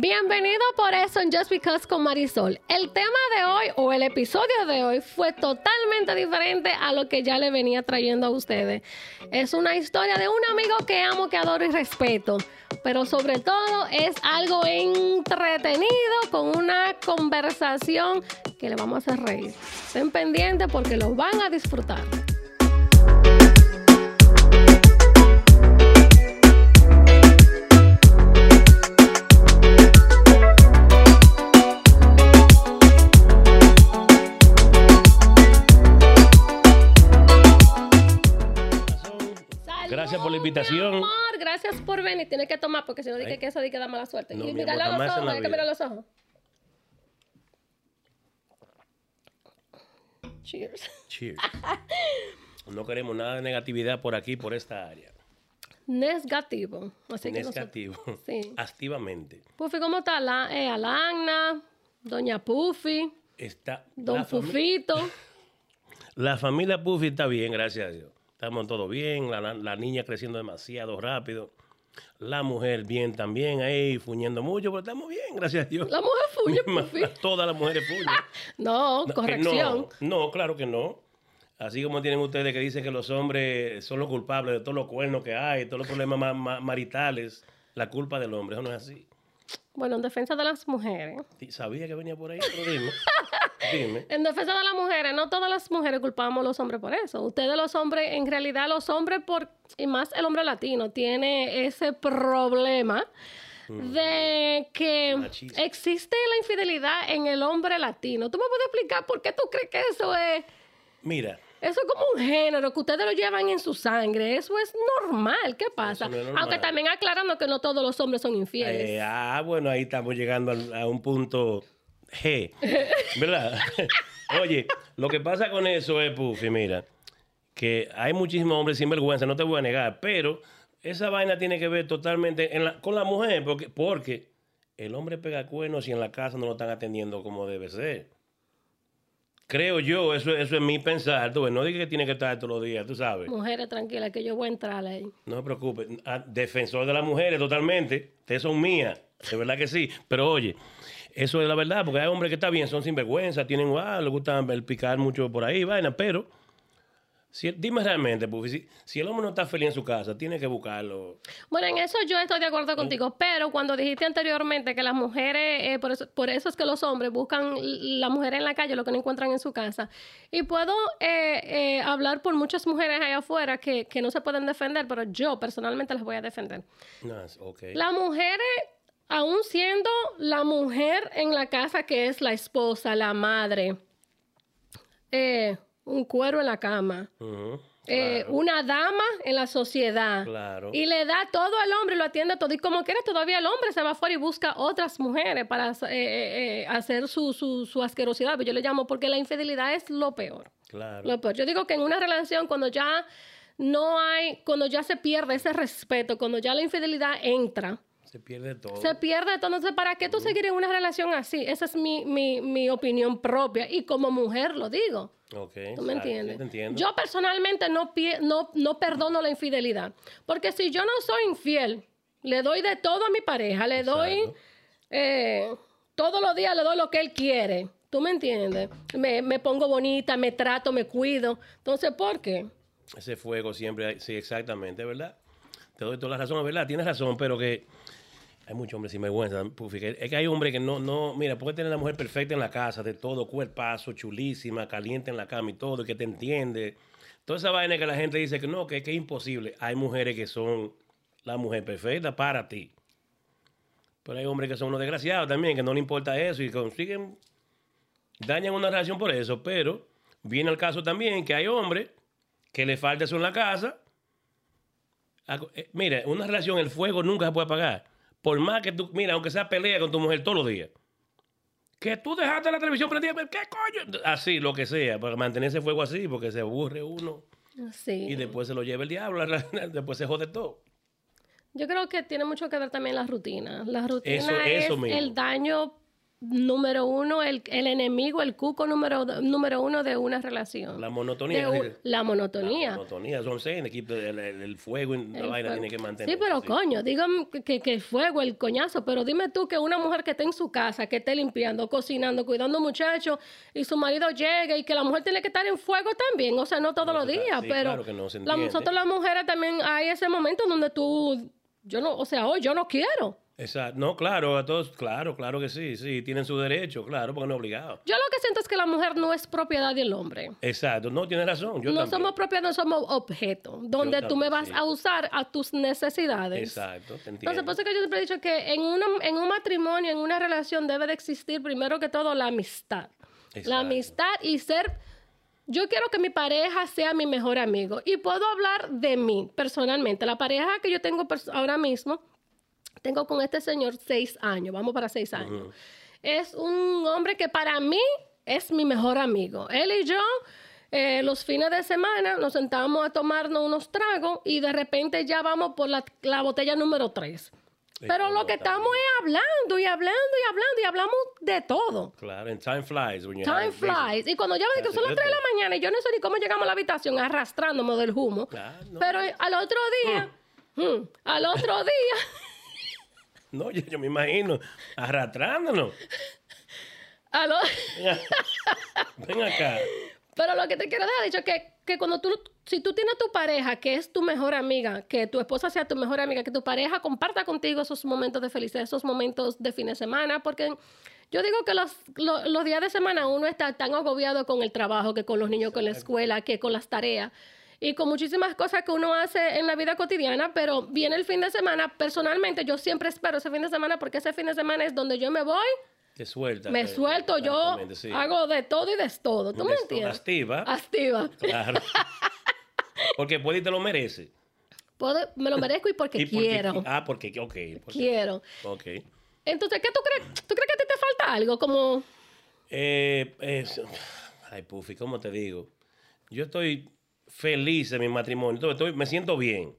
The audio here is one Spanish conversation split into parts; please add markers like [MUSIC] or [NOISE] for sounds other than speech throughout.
Bienvenido por eso en Just Because con Marisol. El tema de hoy o el episodio de hoy fue totalmente diferente a lo que ya le venía trayendo a ustedes. Es una historia de un amigo que amo, que adoro y respeto, pero sobre todo es algo entretenido con una conversación que le vamos a hacer reír. Estén pendientes porque lo van a disfrutar. Gracias por la invitación. Mi amor, gracias por venir. Tienes que tomar porque si no dije que eso di que da mala suerte. No, y mi amor, los ojos, hay que mirar los ojos. Cheers. Cheers. [LAUGHS] No queremos nada de negatividad por aquí, por esta área. Negativo. Así que nosotros- Negativo. [LAUGHS] Sí. Activamente. Puffy, ¿cómo está? La, eh, Alana, Doña Puffy, Está Don la, Pufito. [LAUGHS] la familia Puffy está bien, gracias a Dios. Estamos todos bien, la, la- niña creciendo demasiado rápido. La mujer bien también, ahí fuñendo mucho, pero estamos bien, gracias a Dios. La mujer fuñe, Puffy. [LAUGHS] Todas las mujeres fuñen. [LAUGHS] No, corrección. No, no, claro que no. Así como tienen ustedes que dicen que los hombres son los culpables de todos los cuernos que hay, todos los problemas ma- ma- maritales, la culpa del hombre, eso no es así. Bueno, en defensa de las mujeres. Sabía que venía por ahí, pero dime. [LAUGHS] dime. En defensa de las mujeres, no todas las mujeres culpamos a los hombres por eso. Ustedes los hombres, en realidad los hombres, por, y más el hombre latino, tiene ese problema de que Machismo. existe la infidelidad en el hombre latino. ¿Tú me puedes explicar por qué tú crees que eso es, Mira, eso es como un género, que ustedes lo llevan en su sangre? Eso es normal. ¿Qué pasa? no es normal. Aunque también aclarando que no todos los hombres son infieles. eh, ah, bueno, ahí estamos llegando a un punto G, [LAUGHS] ¿verdad? [LAUGHS] Oye, lo que pasa con eso es, Puffy, mira, que hay muchísimos hombres sin vergüenza, no te voy a negar, pero esa vaina tiene que ver totalmente en la- con la mujer, porque, porque el hombre pega cuernos y en la casa no lo están atendiendo como debe ser. Creo yo, eso, eso es mi pensar. Tú no digas que tiene que estar todos los días, tú sabes. Mujeres tranquilas, que yo voy a entrar ahí. No se preocupe. Ah, Defensor de las mujeres, totalmente. Ustedes son mías. De verdad que sí. Pero oye, eso es la verdad, porque hay hombres que está bien, son sinvergüenza, tienen, ah, les gusta el picar mucho por ahí, vaina, pero. Si, dime realmente, Puffy, si, si el hombre no está feliz en su casa, tiene que buscarlo. Bueno, en eso yo estoy de acuerdo contigo, pero cuando dijiste anteriormente que las mujeres, eh, por, eso, por eso es que los hombres buscan la mujer en la calle, lo que no encuentran en su casa. Y puedo eh, eh, hablar por muchas mujeres allá afuera que, que no se pueden defender, pero yo personalmente las voy a defender. Las mujeres, aún siendo la mujer en la casa que es la esposa, la madre, eh, un cuero en la cama. Eh, claro. una dama en la sociedad. Claro. Y le da todo al hombre, lo atiende todo. Y como quiera, todavía el hombre se va afuera y busca otras mujeres para eh, eh, hacer su, su, su asquerosidad. Yo le llamo porque la infidelidad es lo peor. Claro. Lo peor. Yo digo que en una relación, cuando ya no hay, cuando ya se pierde ese respeto, cuando ya la infidelidad entra, Se pierde todo. se pierde todo. Entonces, ¿para qué tú seguir en una relación así? Esa es mi, mi, mi opinión propia. Y como mujer lo digo. Ok. ¿Tú me sí, entiendes? Yo personalmente no, pie- no, no perdono la infidelidad. Porque si yo no soy infiel, le doy de todo a mi pareja, le doy eh, todos los días, le doy lo que él quiere. ¿Tú me entiendes? Me, me pongo bonita, me trato, me cuido. Entonces, ¿por qué? Ese fuego siempre, hay- sí, exactamente, ¿verdad? Te doy toda la razón, ¿verdad? Tienes razón, pero que hay muchos hombres sin vergüenza, que- Es que hay hombres que no, no, mira, puede tener la mujer perfecta en la casa, de todo, cuerpazo, chulísima, caliente en la cama y todo, que te entiende. Toda esa vaina que la gente dice que no, que, que es imposible. Hay mujeres que son la mujer perfecta para ti. Pero hay hombres que son unos desgraciados también, que no le importa eso y consiguen, dañan una relación por eso. Pero viene el caso también que hay hombres que le falta eso en la casa. Eh, Mira, una relación, el fuego nunca se puede apagar. Por más que tú, mira, aunque sea pelea con tu mujer todos los días. Que tú dejaste la televisión prendida, pero ¿qué coño? Así, lo que sea, para mantener ese fuego así, porque se aburre uno Sí. y después se lo lleva el diablo, [LAUGHS] después se jode todo. Yo creo que tiene mucho que ver también la rutina. La rutina Eso- es eso mismo. el daño número uno, el, el enemigo, el cuco número, número uno de una relación. La monotonía. De la monotonía. La monotonía, son seis, el, el, el- fuego, y la vaina tiene que mantener. Sí, pero coño, dígame que, que, fuego, el coñazo, pero dime tú que una mujer que esté en su casa, que esté limpiando, cocinando, cuidando muchachos, y su marido llegue y que la mujer tiene que estar en fuego también, o sea, no todos No, los está- días, sí, pero claro que no se la- nosotros las mujeres también hay ese momento donde tú, yo no, o sea, hoy yo no quiero. Exacto. No, claro, a todos, claro, claro que sí, sí, tienen su derecho, claro, porque no es obligado. Yo lo que siento es que la mujer no es propiedad del hombre. Exacto, no, tiene razón. Yo no también. somos propiedad, no somos objeto, donde tú me vas sí. a usar a tus necesidades. Exacto, te entiendo. Entonces, por eso que yo siempre he dicho que en, una, en un matrimonio, en una relación, debe de existir primero que todo la amistad. Exacto. La amistad y ser... Yo quiero que mi pareja sea mi mejor amigo. Y puedo hablar de mí personalmente. La pareja que yo tengo ahora mismo, tengo con este señor seis años, vamos para seis años. Es un hombre que para mí es mi mejor amigo. Él y yo, eh, los fines de semana, nos sentamos a tomarnos unos tragos y de repente ya vamos por la, la botella número tres. Pero lo que estamos es hablando y hablando y hablando y hablamos de todo. Claro, and time flies. when Time flies. Y cuando ya ven que son las 3 de la mañana y yo no sé ni cómo llegamos a la habitación arrastrándome del humo. Claro, no. Pero al otro día, mm, al otro día, [LAUGHS] No, yo, yo me imagino arrastrándonos. al o- Ven acá. Pero lo que te quiero dejar dicho que, que cuando tú, si tú tienes tu pareja que es tu mejor amiga, que tu esposa sea tu mejor amiga, que tu pareja comparta contigo esos momentos de felicidad, esos momentos de fin de semana, porque yo digo que los, lo- los días de semana uno está tan agobiado con el trabajo, que con los niños, con la escuela, que con las tareas. Y con muchísimas cosas que uno hace en la vida cotidiana, pero viene el fin de semana. Personalmente, yo siempre espero ese fin de semana porque ese fin de semana es donde yo me voy, Te suelta. me eh, suelto, yo sí. hago de todo y de todo. ¿Tú me Des- entiendes? Activa. Activa. Claro. [LAUGHS] Porque puede y te lo merece. Puedo- me lo merezco y porque Y porque- quiero. Ah, porque, ok. porque- Quiero. Ok. Entonces, ¿qué tú crees? ¿Tú crees que a ti te falta algo? Como, Eh, es- ay, Puffy, ¿cómo te digo? Yo estoy feliz en mi matrimonio. Estoy- estoy- me siento bien.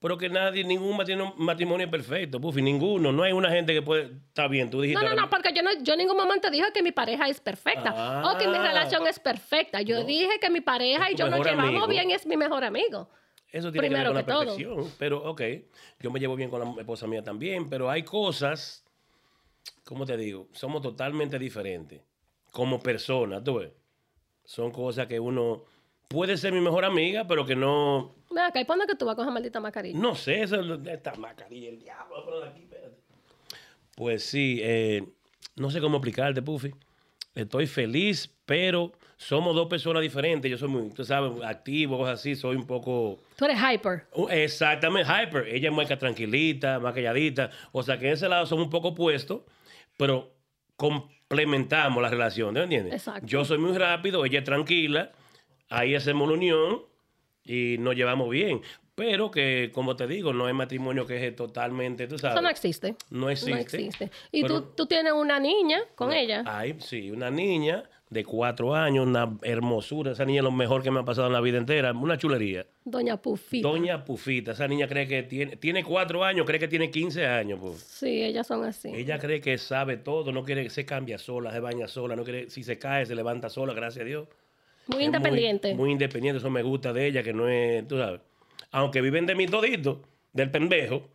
Pero que nadie, ningún matrimonio, matrimonio es perfecto, Puffy, ninguno. No hay una gente que puede. Está bien, tú dijiste. no, no, no, porque yo, no, yo en ningún momento dije que mi pareja es perfecta Ah. o que mi relación es perfecta. Yo dije que mi pareja y yo nos llevamos amigo. bien y es mi mejor amigo. Eso tiene Primero que ver con la perfección. Pero, ok, yo me llevo bien con la esposa mía también, pero hay cosas, ¿cómo te digo? Somos totalmente diferentes. Como personas, tú ves. Son cosas que uno puede ser mi mejor amiga, pero que no. Acá, ¿y cuándo es que tú vas con esa maldita mascarilla? No sé, eso es lo- esta mascarilla, el diablo, aquí, espérate. Pues sí, eh, no sé cómo explicarte, Puffy. Estoy feliz, pero somos dos personas diferentes. Yo soy muy, tú sabes, activo, cosas así, soy un poco. Tú eres hyper. Uh, Exactamente, hyper. Ella es más tranquilita, más calladita. O sea que en ese lado somos un poco opuestos, pero complementamos la relación, ¿te entiendes? Exacto. Yo soy muy rápido, ella es tranquila, ahí hacemos la unión y nos llevamos bien. Pero que, como te digo, no es matrimonio que es totalmente, tú sabes. Eso no existe. No existe. No existe. Y Pero- tú, tú tienes una niña con ella. Hay, sí, una niña de cuatro años, una hermosura. Esa niña es lo mejor que me ha pasado en la vida entera. Una chulería. Doña Pufita. Doña Pufita, esa niña cree que tiene, tiene cuatro años, cree que tiene 15 años. pues. Sí, ellas son así. Ella cree que sabe todo, no quiere, se cambia sola, se baña sola, no quiere, si se cae, se levanta sola, gracias a Dios. Muy independiente. Muy, independiente, eso me gusta de ella, que no es, tú sabes. Aunque viven de mi todito, del pendejo,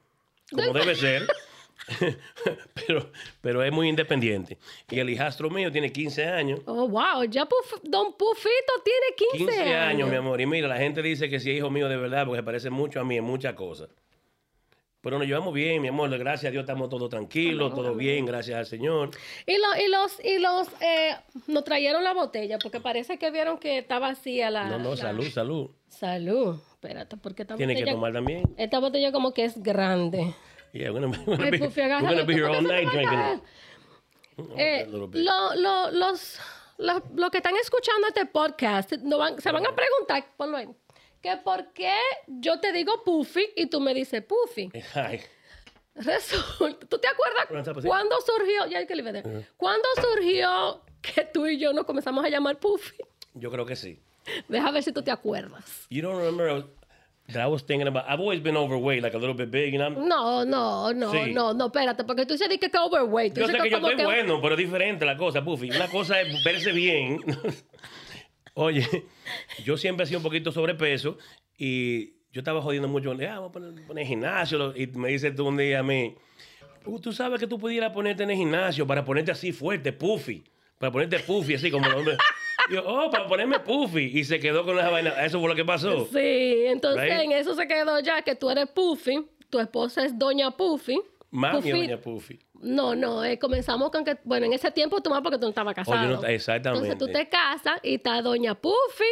como debe ser. [LAUGHS] pero, pero es muy independiente. Y el hijastro mío tiene 15 años. Oh, wow. Ya Puf- Don Pufito tiene 15, 15 años, mi amor. Y mira, la gente dice que si es hijo mío de verdad, porque se parece mucho a mí en muchas cosas. Pero nos llevamos bien, mi amor. Gracias a Dios estamos todos tranquilos, todo bien, gracias al Señor. Y, lo- y los, y los, eh, nos trajeron la botella porque parece que vieron que está vacía la. No, no, la- salud, salud. Salud. Espérate, porque esta Tiene que tomar también. Esta botella como que es grande. Yeah, we're gonna, we're gonna be, we're gonna be here all night drinking. caer. Eh, lo- lo- los, los, los que están escuchando este podcast no van- se van a preguntar, ponlo ahí, que por qué yo te digo Puffy y tú me dices Puffy. [LAUGHS] Ay, Resulta, ¿tú te acuerdas cuándo surgió, ya hay que le ver, cuándo surgió que tú y yo nos comenzamos a llamar Puffy? yo creo que sí. Deja ver si tú te acuerdas. You don't remember, that I was thinking about. I've always been overweight, like a little bit big, you know. No, no, no, Sí. no, no, espérate, porque tú dices di que que overweight. tú Yo sé que yo estoy bueno, pero es diferente la cosa, Puffy. Una cosa es verse bien. [LAUGHS] Oye, [LAUGHS] yo siempre he sido un poquito sobrepeso y yo estaba jodiendo mucho. Ah, vamos a poner, poner gimnasio. Y me dice tú un día a mí, "Uh, tú sabes que tú pudieras ponerte en el gimnasio para ponerte así fuerte, Puffy. Para ponerte Puffy, así como yo, [LAUGHS] oh, para ponerme Puffy. Y se quedó con esa vaina. Eso fue lo que pasó. Sí, entonces Right? en eso se quedó ya que tú eres Puffy, tu esposa es Doña Puffy. Mami, Puffy- doña Puffy. No, no, eh, comenzamos con que, bueno, en ese tiempo tú más porque tú no estabas casado. Oye, no- exactamente. Entonces tú te casas y está Doña Puffy,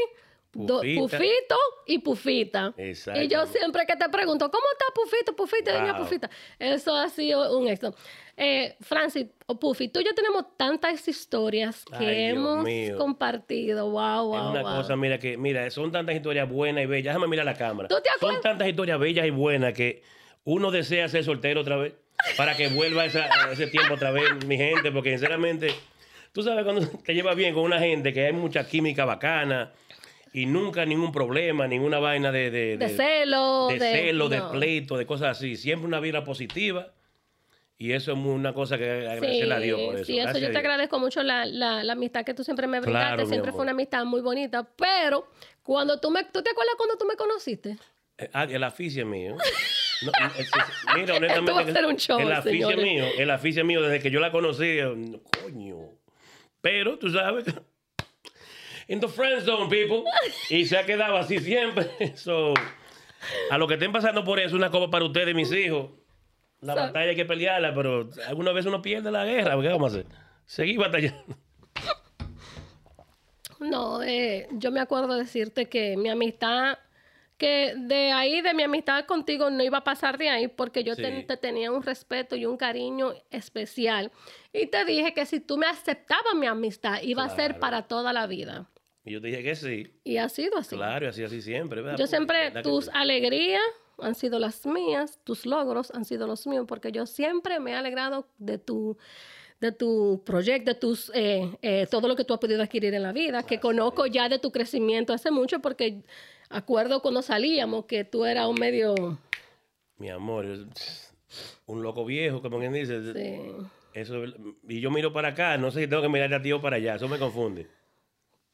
do-. Pufito y Pufita. Y yo siempre que te pregunto, ¿cómo está Pufito, Pufita y Doña Wow. Pufita? Eso ha sido un éxito. Eh, Francis o Puffy, tú y yo tenemos tantas historias que Ay, hemos mío. compartido. Wow, wow, Es una wow. cosa, mira, que, mira, son tantas historias buenas y bellas. Déjame mirar la cámara. ¿Tú te Son acuerdas? tantas historias bellas y buenas que uno desea ser soltero otra vez para que vuelva esa- ese tiempo otra vez, mi gente, porque sinceramente, tú sabes cuando te llevas bien con una gente que hay mucha química bacana y nunca ningún problema, ninguna vaina de, de, De celo, de, celo, de pleito, de cosas así. Siempre una vida positiva y eso es una cosa que agradecerle a Dios por eso. Sí, eso Gracias yo te agradezco mucho la, la, la amistad que tú siempre me brindaste. Claro, siempre fue una amistad muy bonita. Pero cuando tú me, ¿tú te acuerdas cuando tú me conociste? Eh, Ah, el aficio es mío. [LAUGHS] No, es- es- mira, Esto va a honestamente, ser un show, el aficio mío, el aficio mío desde que yo la conocí, eh, coño. Pero tú sabes, [LAUGHS] in the friend zone, people, y se ha quedado así siempre. [LAUGHS] So, a lo que estén pasando por eso, una copa para ustedes, mis hijos. La batalla hay que pelearla, pero alguna vez uno pierde la guerra. ¿Qué vamos a hacer? Seguir batallando. [LAUGHS] No, eh, yo me acuerdo decirte que mi amistad, que de ahí, de mi amistad contigo, no iba a pasar de ahí porque yo te, Sí. te tenía un respeto y un cariño especial. Y te dije que si tú me aceptabas mi amistad, iba a ser para toda la vida. Y yo te dije que sí. Y ha sido así. Claro, y así, así siempre. ¿verdad? Yo siempre, ¿verdad que tus sí? alegrías han sido las mías, tus logros han sido los míos, porque yo siempre me he alegrado de tu, de tu proyecto, de tus, eh, eh, todo lo que tú has podido adquirir en la vida, que conozco ya de tu crecimiento hace mucho, porque acuerdo cuando salíamos que tú eras un medio, Mi amor, un loco viejo, como quien dice. sí, Eso, es- y yo miro para acá, no sé si tengo que mirar a ti o para allá, eso me confunde.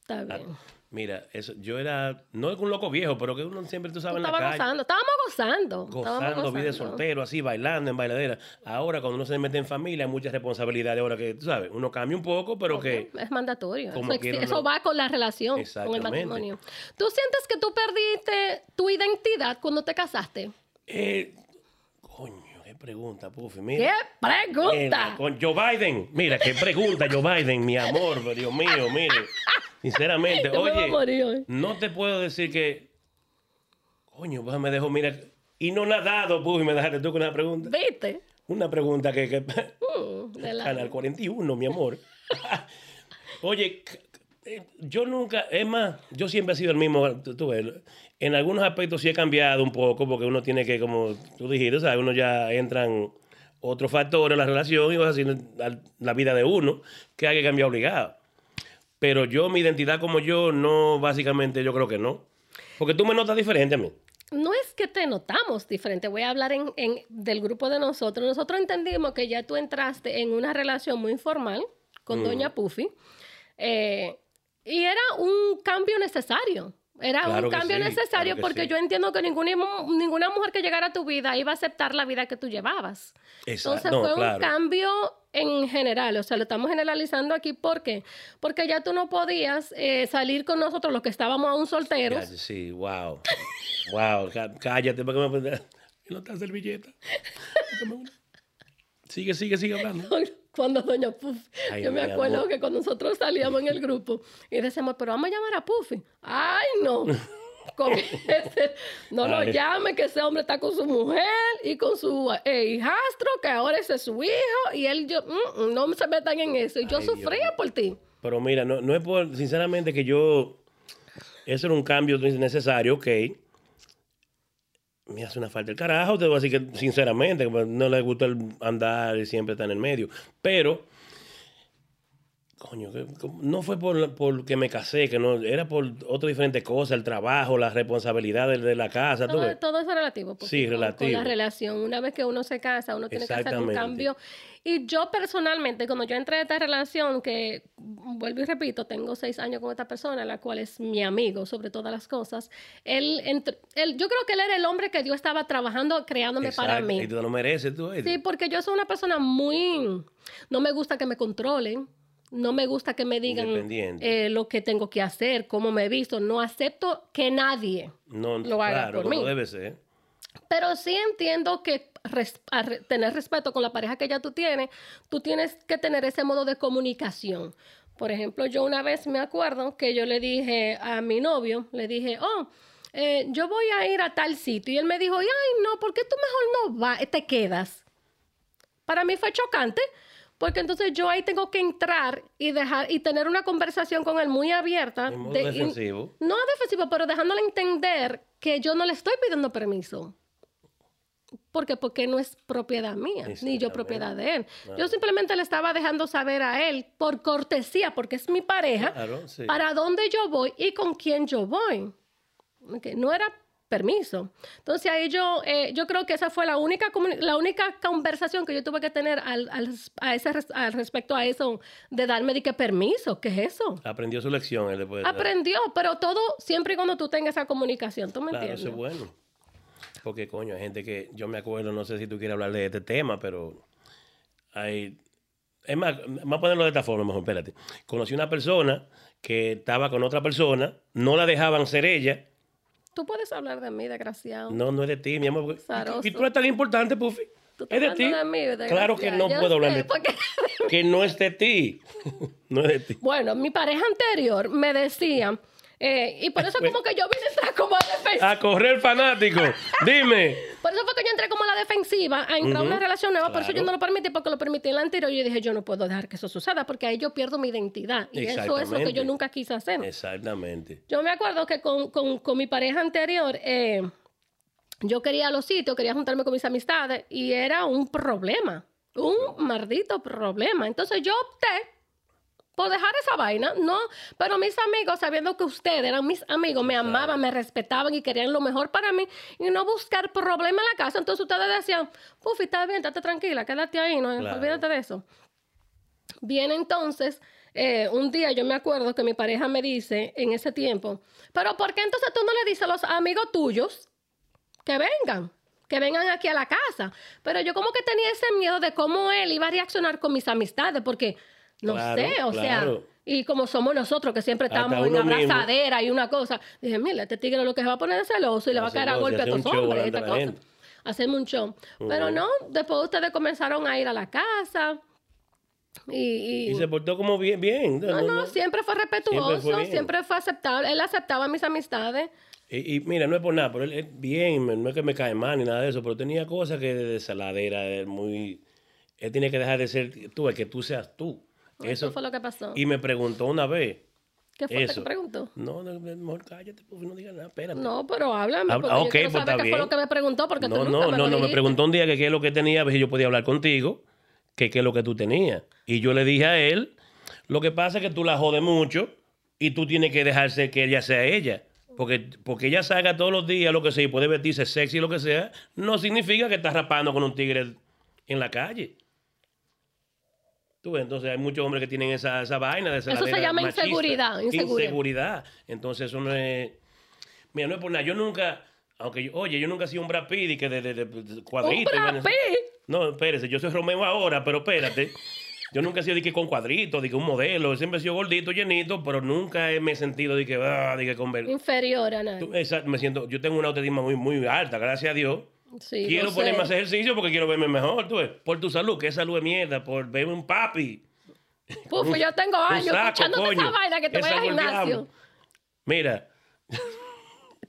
está Ah, bien. Mira, eso, yo era, no es un loco viejo, pero que uno siempre, tú Tú sabes, en la calle, gozando, estábamos gozando, estábamos gozando, vida de gozando. soltero, así, bailando en bailadera. Ahora, cuando uno se mete en familia, hay muchas responsabilidades. Ahora que, tú sabes, uno cambia un poco, pero que Es mandatorio. Como Eso, eso va con la relación, con el matrimonio. ¿Tú sientes que tú perdiste tu identidad cuando te casaste? Eh, coño, qué pregunta, Puffy. ¿Qué Mira. pregunta? Mira, con Joe Biden. Mira, qué pregunta, Joe Biden, mi amor, Dios mío, mire. Sinceramente, [LAUGHS] Yo oye, morir no te puedo decir que. Coño, pues me dejó, mira. Y no nadado, Puffy, me dejaste tú con una pregunta. ¿Viste? Una pregunta que. que [LAUGHS] de la- Canal 41, mi amor. [LAUGHS] Oye, eh, yo nunca, es más, yo siempre he sido el mismo, tú, tú ves, en algunos aspectos sí he cambiado un poco porque uno tiene que, como tú dijiste, ¿sabes? uno ya entran otros factores en la relación y vas haciendo la, la vida de uno que hay que cambiar obligado. Pero yo, mi identidad como yo, no, básicamente yo creo que no. Porque tú me notas diferente a mí. No es que te notamos diferente, voy a hablar en, en- del grupo de nosotros. Nosotros entendimos que ya tú entraste en una relación muy informal con Mm. Doña Puffy eh, y era un cambio necesario. Era Claro un cambio sí, necesario claro porque sí. yo entiendo que ninguna, ninguna mujer que llegara a tu vida iba a aceptar la vida que tú llevabas. Exacto. Entonces No, fue claro. un cambio en general, o sea, lo estamos generalizando aquí. ¿Por qué? Porque ya tú no podías eh, salir con nosotros los que estábamos aún solteros. Sí, wow. Wow, cá- cállate para que me no está servilleta. Sigue, sigue, sigue hablando. [LAUGHS] Cuando Doña Puffy, Ay, yo me acuerdo amor. que cuando nosotros salíamos en el grupo y decíamos, pero vamos a llamar a Puffy. Ay, no. [LAUGHS] Con ese- no lo llame, que ese hombre está con su mujer y con su eh, hijastro, que ahora ese es su hijo, y él, yo, mm, mm, no se metan en eso. Y yo Ay, sufría por ti. Pero mira, no, no es por, sinceramente, que yo. Eso era un cambio necesario, ok. Me hace una falta el carajo, te voy a decir que, sinceramente, no le gusta el andar y siempre está en el medio. Pero, coño, que- no fue por, por que me casé, que no, era por otras diferentes cosas, el trabajo, las responsabilidades de la casa, Todo, eso es relativo. Sí, con- Con relativo. la relación. Una vez que uno se casa, uno tiene que hacer un cambio. Y yo personalmente, cuando yo entré a esta relación, que vuelvo y repito, tengo seis años con esta persona, la cual es mi amigo sobre todas las cosas, él, él yo creo que él era el hombre que Dios estaba trabajando, creándome para mí. Y tú lo mereces, tú. Sí, porque yo soy una persona muy... No me gusta que me controlen. No me gusta que me digan eh, lo que tengo que hacer, cómo me he visto. No acepto que nadie no, lo haga claro, por mí. debe ser. Pero sí entiendo que res- tener respeto con la pareja que ya tú tienes, tú tienes que tener ese modo de comunicación. Por ejemplo, yo una vez me acuerdo que yo le dije a mi novio, le dije, oh, eh, yo voy a ir a tal sitio. Y él me dijo, ay, no, ¿por qué tú mejor no vas, te quedas? Para mí fue chocante, porque entonces yo ahí tengo que entrar y dejar y tener una conversación con él muy abierta. Modo de- defensivo. no defensivo, pero dejándole entender que yo no le estoy pidiendo permiso. ¿Por qué? Porque no es propiedad mía, ni yo propiedad de él. Yo simplemente le estaba dejando saber a él, por cortesía, porque es mi pareja, Claro, sí. para dónde yo voy y con quién yo voy. Ok, No era permiso. Entonces ahí yo, eh, yo creo que esa fue la única, la única conversación que yo tuve que tener al, al- a ese, al respecto a eso, de darme de que permiso, ¿qué es eso? Aprendió su lección él después. de- Aprendió, pero todo siempre y cuando tú tengas esa comunicación, ¿tú me Claro, entiendes? eso es bueno. Porque, coño, hay gente que, yo me acuerdo, no sé si tú quieres hablar de este tema, pero hay... Es más, vamos a ponerlo de esta forma, mejor, espérate. Conocí una persona que estaba con otra persona, no la dejaban ser ella. Tú puedes hablar de mí, desgraciado. No, no es de ti, mi amor. Zaroso. Y tú eres tan importante, Puffy. Tú Es de ti. de mí, claro que no Yo puedo hablar de ti. porque- Que no es de ti. [LAUGHS] no es de ti. Bueno, mi pareja anterior me decía, eh, y por eso como que yo vine a entrar como a la defensiva. A correr fanático. [LAUGHS] Dime. Por eso fue que yo defensiva, a entrar a una Ujú, relación nueva. Por eso yo claro. no lo permití, porque lo permití en la anterior. Yo dije, yo no puedo dejar que eso suceda, porque ahí yo pierdo mi identidad. Y eso es lo que yo nunca quise hacer. Exactamente. Yo me acuerdo que con, con- con mi pareja anterior, eh, yo quería los sitios, quería juntarme con mis amistades y era un problema, un maldito problema. Entonces yo opté por dejar esa vaina, no, pero mis amigos, sabiendo que ustedes eran mis amigos, me amaban, me respetaban y querían lo mejor para mí y no buscar problemas en la casa. Entonces ustedes decían, Puffy, está bien, estate tranquila, quédate ahí, no Claro. olvídate de eso. Bien, entonces, eh, un día yo me acuerdo que mi pareja me dice en ese tiempo, pero ¿por qué entonces tú no le dices a los amigos tuyos que vengan? Que vengan aquí a la casa. Pero yo como que tenía ese miedo de cómo él iba a reaccionar con mis amistades, porque no Claro, sé, o claro. sea, y como somos nosotros que siempre estamos en mismo. abrazadera y una cosa, dije, mira, este tigre lo que se va a poner es celoso y le va a caer a golpe a estos hombres, esta cosa. gente. Hacerme un show. Pero no, después ustedes comenzaron a ir a la casa y- y Y se portó como bien. bien. no, no, siempre fue respetuoso, Siempre siempre fue aceptable. Él aceptaba mis amistades. Y, y mira, no es por nada, pero él es bien, no es que me cae mal ni nada de eso, pero tenía cosas que de saladera, él muy... Él tiene que dejar de ser tú, el que tú seas tú. Eso, fue lo que pasó. Y me preguntó una vez. ¿Qué fue eso. que preguntó? No, no, mejor cállate, pues, no digas nada, espérate. No, pero háblame. Ah, Porque ah, yo quiero pues, está qué fue lo bien. que me preguntó, porque tú No, nunca no, me no, no, me preguntó un día que qué es lo que tenía, a ver si yo podía hablar contigo, que qué es lo que tú tenías. Y yo le dije a él, lo que pasa es que tú la jodes mucho y tú tienes que dejarse que ella sea ella. Porque, porque ella salga todos los días, lo que sea, y puede vestirse sexy, lo que sea, no significa que estás rapando con un tigre en la calle. Tú entonces hay muchos hombres que tienen esa, esa vaina de se saladera llama machista. inseguridad, inseguridad. Inseguridad. Entonces eso no es... Mira, no es por nada. Yo nunca, aunque yo, oye, yo nunca he sido un Brad Pitt y que de, de, de- ¡Un cuadrito. Brad Pitt! No, espérese, yo soy Romeo ahora, pero espérate. Yo nunca he sido de que con cuadritos, de que un modelo. Siempre he sido gordito, llenito, pero nunca he- me he sentido de que, ah, de que con... Inferior a nadie. Esa- me siento, yo tengo una autoestima muy, muy alta, gracias a Dios. Sí, quiero lo sé. ponerme a hacer ejercicio porque quiero verme mejor, tú ves. Por tu salud, que es salud de mierda, por verme un papi. Puf, yo [LAUGHS] tengo años saco, escuchándote coño. esa vaina que te voy al gimnasio. Mira,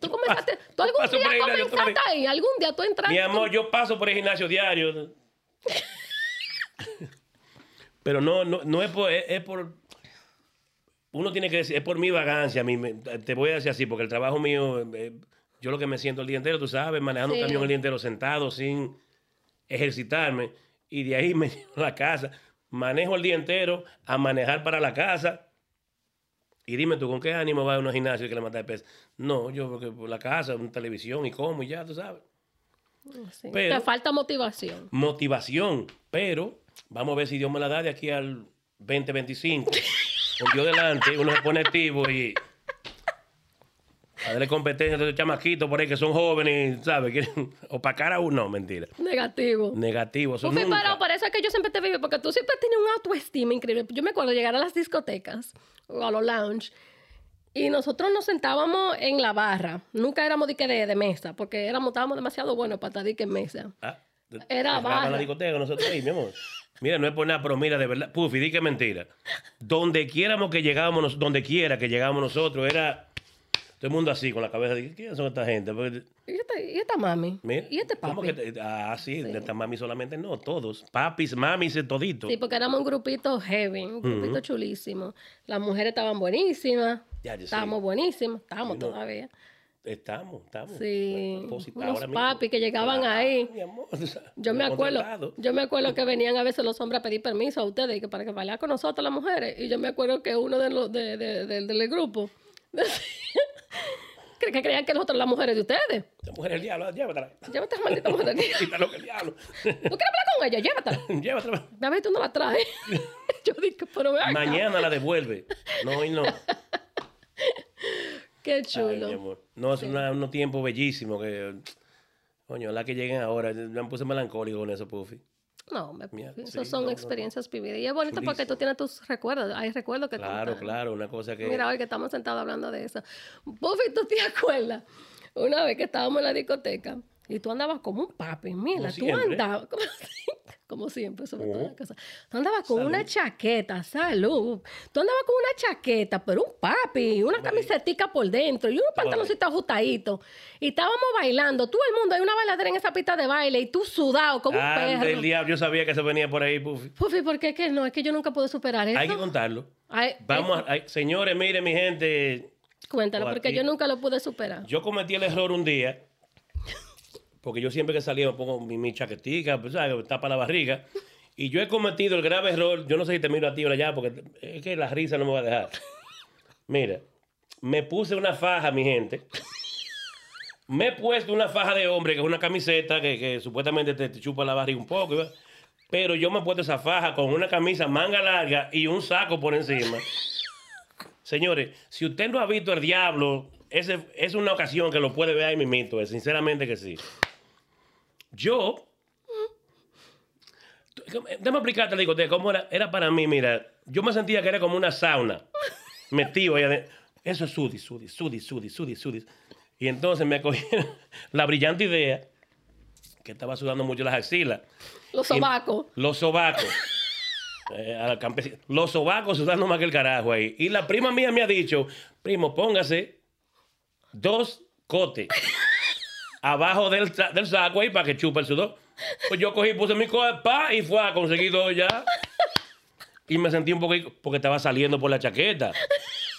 Tú [LAUGHS] comenzaste, tú algún paso día comenzaste ahí, algún día tú entraste. mi amor, yo paso por el gimnasio diario. [LAUGHS] Pero no, no, no es por, es, es por. Uno tiene que decir, es por mi vagancia. te voy a decir así, porque el trabajo mío, eh, yo lo que me siento el día entero, tú sabes, manejando Sí. un camión el día entero sentado sin ejercitarme. Y de ahí [LAUGHS] me llevo a la casa. manejo el día entero, a manejar para la casa. Y dime tú, ¿con qué ánimo va a un gimnasio que le mata de peso? No, yo porque por la casa, una televisión y como y ya, tú sabes. Sí. Pero- Te falta motivación. Motivación, pero vamos a ver si Dios me la da de aquí al 2025. Con Dios delante, uno se pone activo y a darle competencia a estos chamaquitos por ahí que son jóvenes, ¿sabes? Quieren [LAUGHS] opacar a uno. No, mentira. Negativo. Negativo, eso nunca. pero por eso es que yo siempre te vivo, porque tú siempre tienes una autoestima increíble. Yo me acuerdo llegar a las discotecas o a los lounge y nosotros nos sentábamos en la barra. Nunca éramos de, que de, de mesa, porque éramos, estábamos demasiado buenos para estar de que en mesa. Ah, Era barra. la discoteca nosotros ahí, mi amor. Mira, no es por nada, pero mira, de verdad, Puffy, di que mentira. Donde quiéramos que llegábamos, donde quiera que llegábamos nosotros, era todo el mundo así, con la cabeza de, ¿quiénes son esta gente? Porque, ¿Y esta, y esta mami? mira, ¿Y este ¿cómo papi? que ah, sí, de esta mami solamente no, todos. Papis, mamis, toditos. Sí, porque éramos un grupito heavy, un grupito chulísimo. Las mujeres estaban buenísimas. Ya, yo sí. estábamos buenísimas, estamos no. todavía. Estamos, estamos. Sí, unos papis que llegaban ahí. mi amor, [LAUGHS] o sea, Yo me acuerdo, yo me acuerdo que venían a veces los hombres a pedir permiso a ustedes que para que bailar con nosotros las mujeres. Y yo me acuerdo que uno de los de, de- de- del grupo [LAUGHS] decía que creían que nosotros las mujeres de ustedes. Esta mujer es el diablo, llévatela. Llévate a esa maldita mujer. ¿Tú Quítalo que el diablo. quieres hablar con ella? Llévatela. [LAUGHS] llévatela. A ver, tú no la traes. [LAUGHS] yo pero. Mañana la devuelve. No, hoy no. [LAUGHS] Qué chulo. amor. No, es una- unos tiempos bellísimos que. Coño, la que lleguen ahora. Me puse melancólico con eso, Puffy. No, me, esas sí, son no, no. experiencias vividas. Y es bonito porque tú tienes tus recuerdos. Hay recuerdos que Claro, contar. claro, una cosa que. Mira, hoy que estamos sentados hablando de eso. Buffy, ¿tú te [LAUGHS] acuerdas? Una vez que estábamos en la discoteca y tú andabas como un papi, mira, Como tú siempre. andabas como, [LAUGHS] como siempre, sobre todas Ujú. las cosas. Tú andabas con una chaqueta, salud. Tú andabas con una chaqueta, pero un papi, una camisetica por dentro y unos pantaloncitos ajustaditos. Y estábamos bailando, todo el mundo, hay una bailadera en esa pista de baile y tú sudado como un Ande perro. el diablo, yo sabía que se venía por ahí, Puffy. Puffy, ¿por qué que no? Es que yo nunca pude superar eso. Hay que contarlo. Ay, Vamos, a, ay, señores, miren, mi gente. Cuéntalo, porque yo nunca lo pude superar. Yo cometí el error un día, porque yo siempre que salía me pongo mi, mi chaquetica, pues, tapa la barriga. Y yo he cometido el grave error, yo no sé si te miro a ti o allá, porque es que la risa no me va a dejar. Mira, me puse una faja, mi gente. Me he puesto una faja de hombre, que es una camiseta que, que supuestamente te, chupa la barriga un poco. Pero yo me he puesto esa faja con una camisa manga larga y un saco por encima. Señores, si usted no ha visto el diablo, ese, es una ocasión que lo puede ver ahí mismito, eh, sinceramente que sí. Yo, déjame explicarte, digo, cómo era, era para mí, mira, yo me sentía que era como una sauna, [LAUGHS] metido ahí adentro. Eso es sudis, sudis, sudis, sudis, sudis, sudis. Y entonces me cogieron [LAUGHS] la brillante idea, que estaba sudando mucho las axilas, Los sobacos. Los sobacos. [LAUGHS] Eh, a la campesina. Los sobacos sudando más que el carajo ahí. Y la prima mía me ha dicho, primo, póngase dos cotes abajo del, del saco ahí para que chupe el sudor. Pues yo cogí, puse mi cote, pa, y fue a conseguir dos ya. Y me sentí un poquito, porque estaba saliendo por la chaqueta.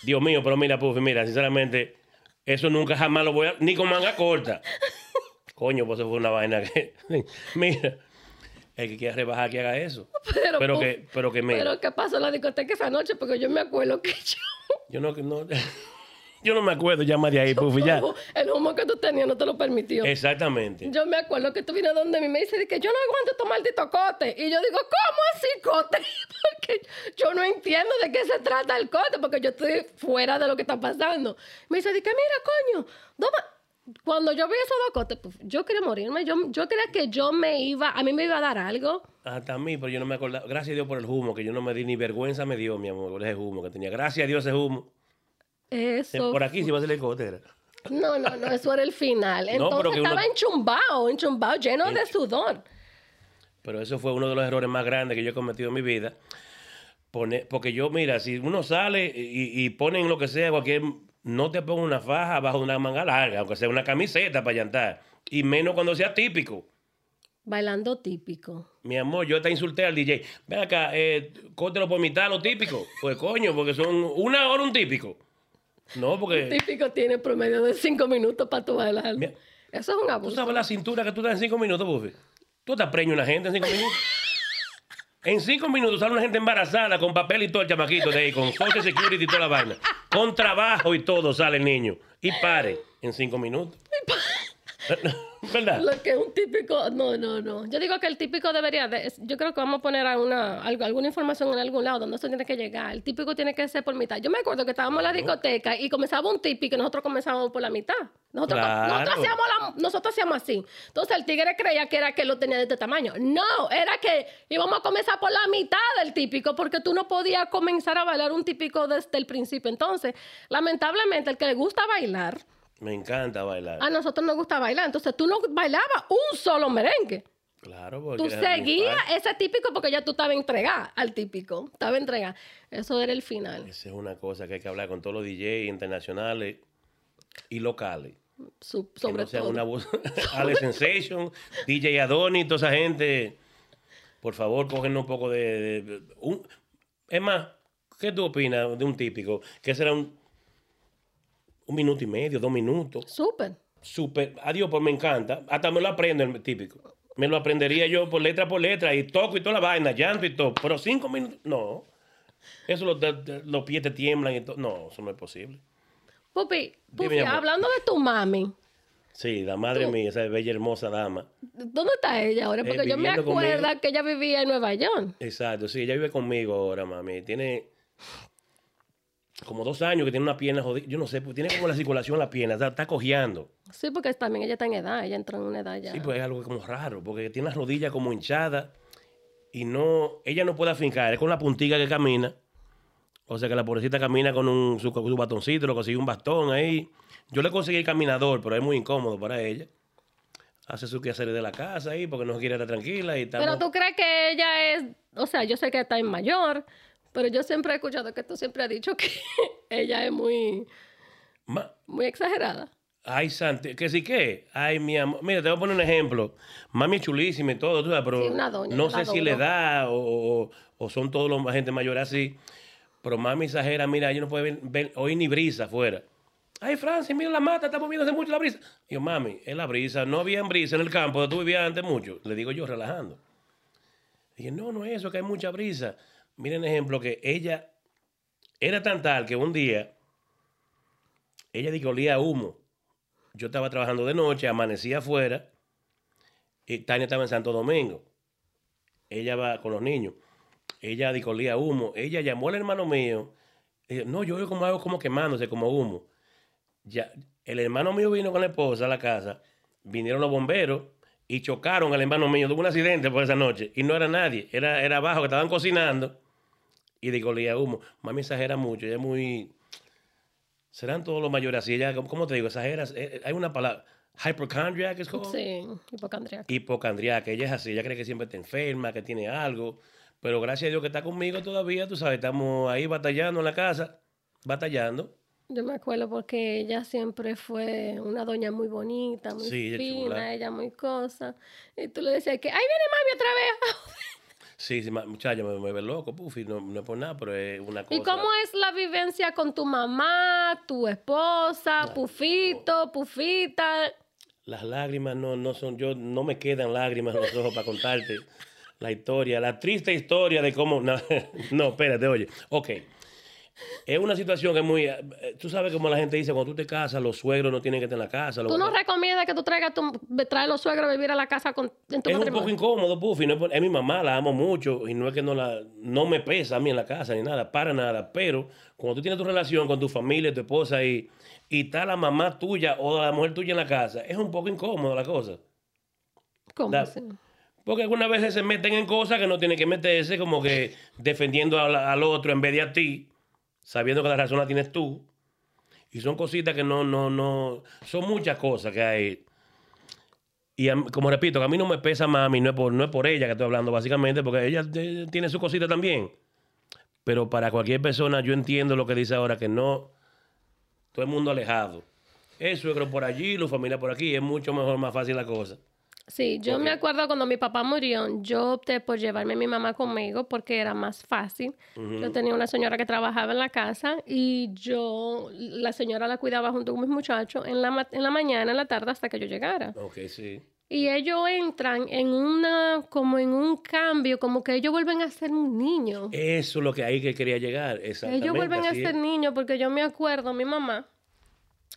Dios mío, pero mira, Puffy, mira, sinceramente, eso nunca jamás lo voy a, ni con manga corta. Coño, pues eso fue una vaina que, [LAUGHS] mira, el que quiera rebajar que haga eso. Pero, Pero que, pero que mira, pero ¿qué pasó en la discoteca esa noche? Porque yo me acuerdo que yo... yo no, no, [LAUGHS] yo no me acuerdo ya más de ahí, [LAUGHS] Puffy, ya. El humo que tú tenías no te lo permitió. Exactamente. Yo me acuerdo que tú vienes donde mí me dices que yo no aguanto estos malditos cotes. Y yo digo, ¿cómo así cote? [LAUGHS] Porque yo no entiendo de qué se trata el cote, porque yo estoy fuera de lo que está pasando. Me dice, de que mira, coño, toma. Cuando yo vi esos dos cotes, pues, yo quería morirme. Yo, yo creía que yo me iba, a mí me iba a dar algo. Hasta a mí, pero yo no me acordaba. Gracias a Dios por el humo, que yo no me di ni vergüenza me dio, mi amor, por ese humo que tenía. Gracias a Dios ese humo. Eso. Por aquí sí va a ser el cote. era. No, no, no, eso era el final. [LAUGHS] No, Entonces pero que uno- estaba enchumbado, enchumbado, lleno de sudor. Pero eso fue uno de los errores más grandes que yo he cometido en mi vida. Pone- porque yo, mira, si uno sale y, y ponen lo que sea, cualquier. No te ponga una faja bajo una manga larga, aunque sea una camiseta para llantar. Y menos cuando sea típico. Bailando típico. Mi amor, yo te insulté al DJ. Ven acá, eh, córtelo por mitad lo típico. Pues coño, porque son una hora un típico. No, porque Típico tiene promedio de cinco minutos para tu bailar. Mira. Eso es un tú abuso. sabes la cintura que tú das en cinco minutos, Buffy. Tú te preñas una gente en cinco minutos. En cinco minutos sale una gente embarazada con papel y todo el chamaquito de ahí, con Social Security y toda la vaina. Con trabajo y todo sale el niño. Y pare en cinco minutos. [LAUGHS] ¿Verdad? Lo que es un típico, no, no, no. Yo digo que el típico debería, de, yo creo que vamos a poner alguna, alguna información en algún lado donde eso tiene que llegar. El típico tiene que ser por mitad. Yo me acuerdo que estábamos en la discoteca y comenzaba un típico y nosotros comenzábamos por la mitad. Nosotros, Claro. nosotros, hacíamos la- nosotros hacíamos así. Entonces el tigre creía que era que lo tenía de este tamaño. No, era que íbamos a comenzar por la mitad del típico porque tú no podías comenzar a bailar un típico desde el principio. Entonces, lamentablemente, el que le gusta bailar, Me encanta bailar. a nosotros nos gusta bailar. Entonces tú no bailabas un solo merengue. Claro, porque Tú seguías ese típico porque ya tú estabas entregada al típico. Estaba entregada. Eso era el final. Esa es una cosa que hay que hablar con todos los DJs internacionales y locales. Su- Que sobre no sea todo. una voz. [LAUGHS] [LAUGHS] Alex Sensation, DJ Adoni, toda esa gente. Por favor, cogen un poco de- un- es más, ¿qué tú opinas de un típico? Que será un, un minuto y medio, dos minutos. Súper. Súper. Adiós, pues me encanta. Hasta me lo aprendo el típico. Me lo aprendería yo por letra por letra y toco y toda la vaina, llanto y todo. Pero cinco minutos, no. Eso los, los pies te tiemblan y todo. No, eso no es posible. Pupi, Pupi, hablando de tu mami, Sí, la madre Tú- mía, esa bella hermosa dama. ¿dónde está ella ahora? Eh, Porque yo me acuerdo conmigo. que ella vivía en Nueva York. Exacto, sí, ella vive conmigo ahora, mami. Tiene como dos años que tiene una pierna jodida. Yo no sé, pues tiene como la circulación en la pierna, está, está cojeando. Sí, porque también ella está en edad. Ella entró en una edad ya. Sí, pues es algo como raro, porque tiene las rodillas como hinchadas y no, ella no puede afincar, es con la puntica que camina. O sea que la pobrecita camina con un, su, su batoncito, lo consiguió un bastón ahí. Yo le conseguí el caminador, pero es muy incómodo para ella. Hace su quehacer de la casa ahí porque no quiere estar tranquila y estamos... Pero tú crees que ella es, o sea, yo sé que está en mayor, pero yo siempre he escuchado que tú siempre has dicho que [LAUGHS] ella es muy, Ma- muy exagerada. Ay, Santi, que sí que. Ay, mi amor. Mira, te voy a poner un ejemplo. Mami es chulísima y todo, pero Sí, una doña, no yo sé si le da o, o- son todos los gente mayores así. Pero mami exagera, mira, ella no puede ver, ver- oír ni brisa afuera. Ay, Francis, mira la mata, está moviéndose mucho la brisa. Y yo, mami, es la brisa. No había brisa en el campo donde tú vivías antes mucho. Le digo yo, relajando. Dije, no, no es eso, que hay mucha brisa. Miren ejemplo que ella era tan tal que un día ella dijo olía humo. Yo estaba trabajando de noche, amanecía afuera y Tania estaba en Santo Domingo. Ella va con los niños. Ella dijo olía humo. Ella llamó al hermano mío. y dijo, no, yo veo como algo como quemándose, como humo. Ya, el hermano mío vino con la esposa a la casa. Vinieron los bomberos y chocaron al hermano mío. Tuvo un accidente por esa noche y no era nadie. Era, era abajo que estaban cocinando y dijo olía a humo. Mami exagera mucho. Ella es muy serán todos los mayores así. Ella, ¿cómo te digo? Exageras. Eh, eh, hay una palabra, hypochondriac es como. Sí, hipocondríaca. Hipocondriaca. Ella es así. Ella cree que siempre está enferma, que tiene algo. Pero gracias a Dios que está conmigo todavía, tú sabes, estamos ahí batallando en la casa, batallando. Yo me acuerdo porque ella siempre fue una doña muy bonita, muy Sí, ella fina, chula. ella muy cosa. Y tú le decías que, ¡ay, viene mami otra vez! [LAUGHS] Sí, sí, muchacho, me mueve loco, pufi, no, no es por nada, pero es una cosa. ¿Y cómo es la vivencia con tu mamá, tu esposa, Pufito, Pufita? Las lágrimas no, no son, yo no me quedan lágrimas en los ojos para contarte la historia, la triste historia de cómo, no, [LAUGHS] no, espérate, oye, ok. Es una situación que es muy, eh, tú sabes como la gente dice, cuando tú te casas, los suegros no tienen que estar en la casa. los- ¿Tú no recomiendas que tú traigas tu, traer los suegros a vivir a la casa con, en tu es un poco incómodo, Puffy. No es, mi mamá, la amo mucho y no es que no la no me pesa a mí en la casa ni nada, para nada. Pero cuando tú tienes tu relación con tu familia, tu esposa y, y está la mamá tuya o la mujer tuya en la casa, es un poco incómodo la cosa. ¿Cómo así? Porque algunas veces se meten en cosas que no tienen que meterse, como que defendiendo al otro en vez de a ti, sabiendo que la razón la tienes tú. Y son cositas que no, no, no, son muchas cosas que hay. Y como repito, que a mí no me pesa mami, no es por, no es por ella que estoy hablando básicamente, porque ella tiene su cosita también. Pero para cualquier persona yo entiendo lo que dice ahora, que no, todo el mundo alejado. El suegro por allí, la familia por aquí, es mucho mejor, más fácil la cosa. Sí, yo me acuerdo cuando mi papá murió, yo opté por llevarme a mi mamá conmigo porque era más fácil. Yo tenía una señora que trabajaba en la casa y yo, la señora la cuidaba junto con mis muchachos en la, ma- en la mañana, en la tarde, hasta que yo llegara. Ok, sí. y ellos entran en una, como en un cambio, como que ellos vuelven a ser un niño. Eso es lo que ahí que quería llegar. Exactamente. Ellos vuelven a así ser niños porque yo me acuerdo, mi mamá,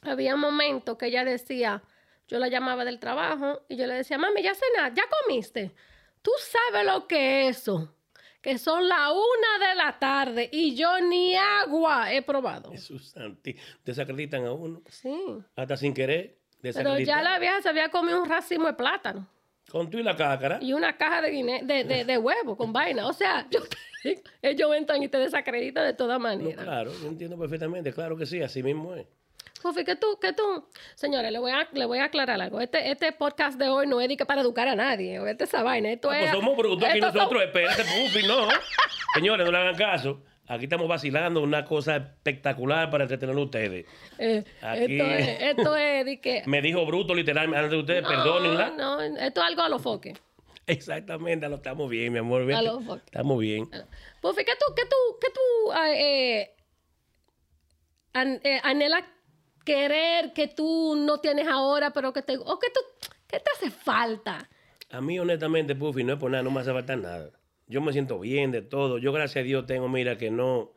había momentos que ella decía, yo la llamaba del trabajo y yo le decía, mami, ya cenaste, ya comiste. Tú sabes lo que es eso, que son las una de la tarde y yo ni agua he probado. Jesús santi. Desacreditan a uno. Sí, Hasta sin querer. pero ya la vieja se había comido un racimo de plátano Con tú y la cácara. y una caja de, guine- de, de, de huevo con vaina. O sea, yo- [LAUGHS] [LAUGHS] ellos entran y te desacreditan de todas No, maneras. claro, yo entiendo perfectamente. Claro que sí, así mismo es. Fufi, que tú, que tú, señores, le voy a, le voy a aclarar algo. Este, este podcast de hoy no es de que para educar a nadie, oíste esa vaina. Esto Ah, es. pues somos brutos aquí estos son- nosotros. Espérate, Puffy, no. [LAUGHS] Señores, no le hagan caso. Aquí estamos vacilando una cosa espectacular para entretener a ustedes. eh, Aquí- Esto es, esto es de que. [LAUGHS] Me dijo bruto literalmente antes de ustedes, perdónenla. No, esto es algo a los foques. Exactamente, lo estamos bien, mi amor. A vete. lo fuck. Estamos bien. Puffy, que tú, que tú, que tú ah, eh, an- eh, anhelas querer que tú no tienes ahora, pero que te. O que tú. ¿Qué te hace falta? A mí, honestamente, Puffy, no es por nada, no me hace falta nada. Yo me siento bien de todo. Yo, gracias a Dios, tengo, mira, que no.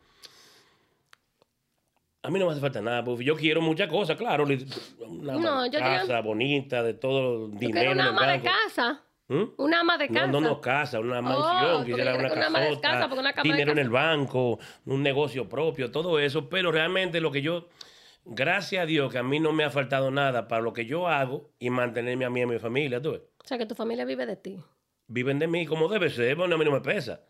A mí no me hace falta nada, Puffy. Yo quiero muchas cosas, claro. Una No, yo casa digo- bonita, de todo dinero. en una ama de casa. ¿Mm? Una ama de casa. No, no, no, casa, una mansión, porque quisiera una que una ama de casota, casa, porque una cama de dinero en casa- el banco, un negocio propio, todo eso, pero realmente lo que yo, gracias a Dios que a mí no me ha faltado nada para lo que yo hago y mantenerme a mí y a mi familia, tú ves. O sea, que tu familia vive de ti. Viven de mí como debe ser, bueno, a mí no me pesa,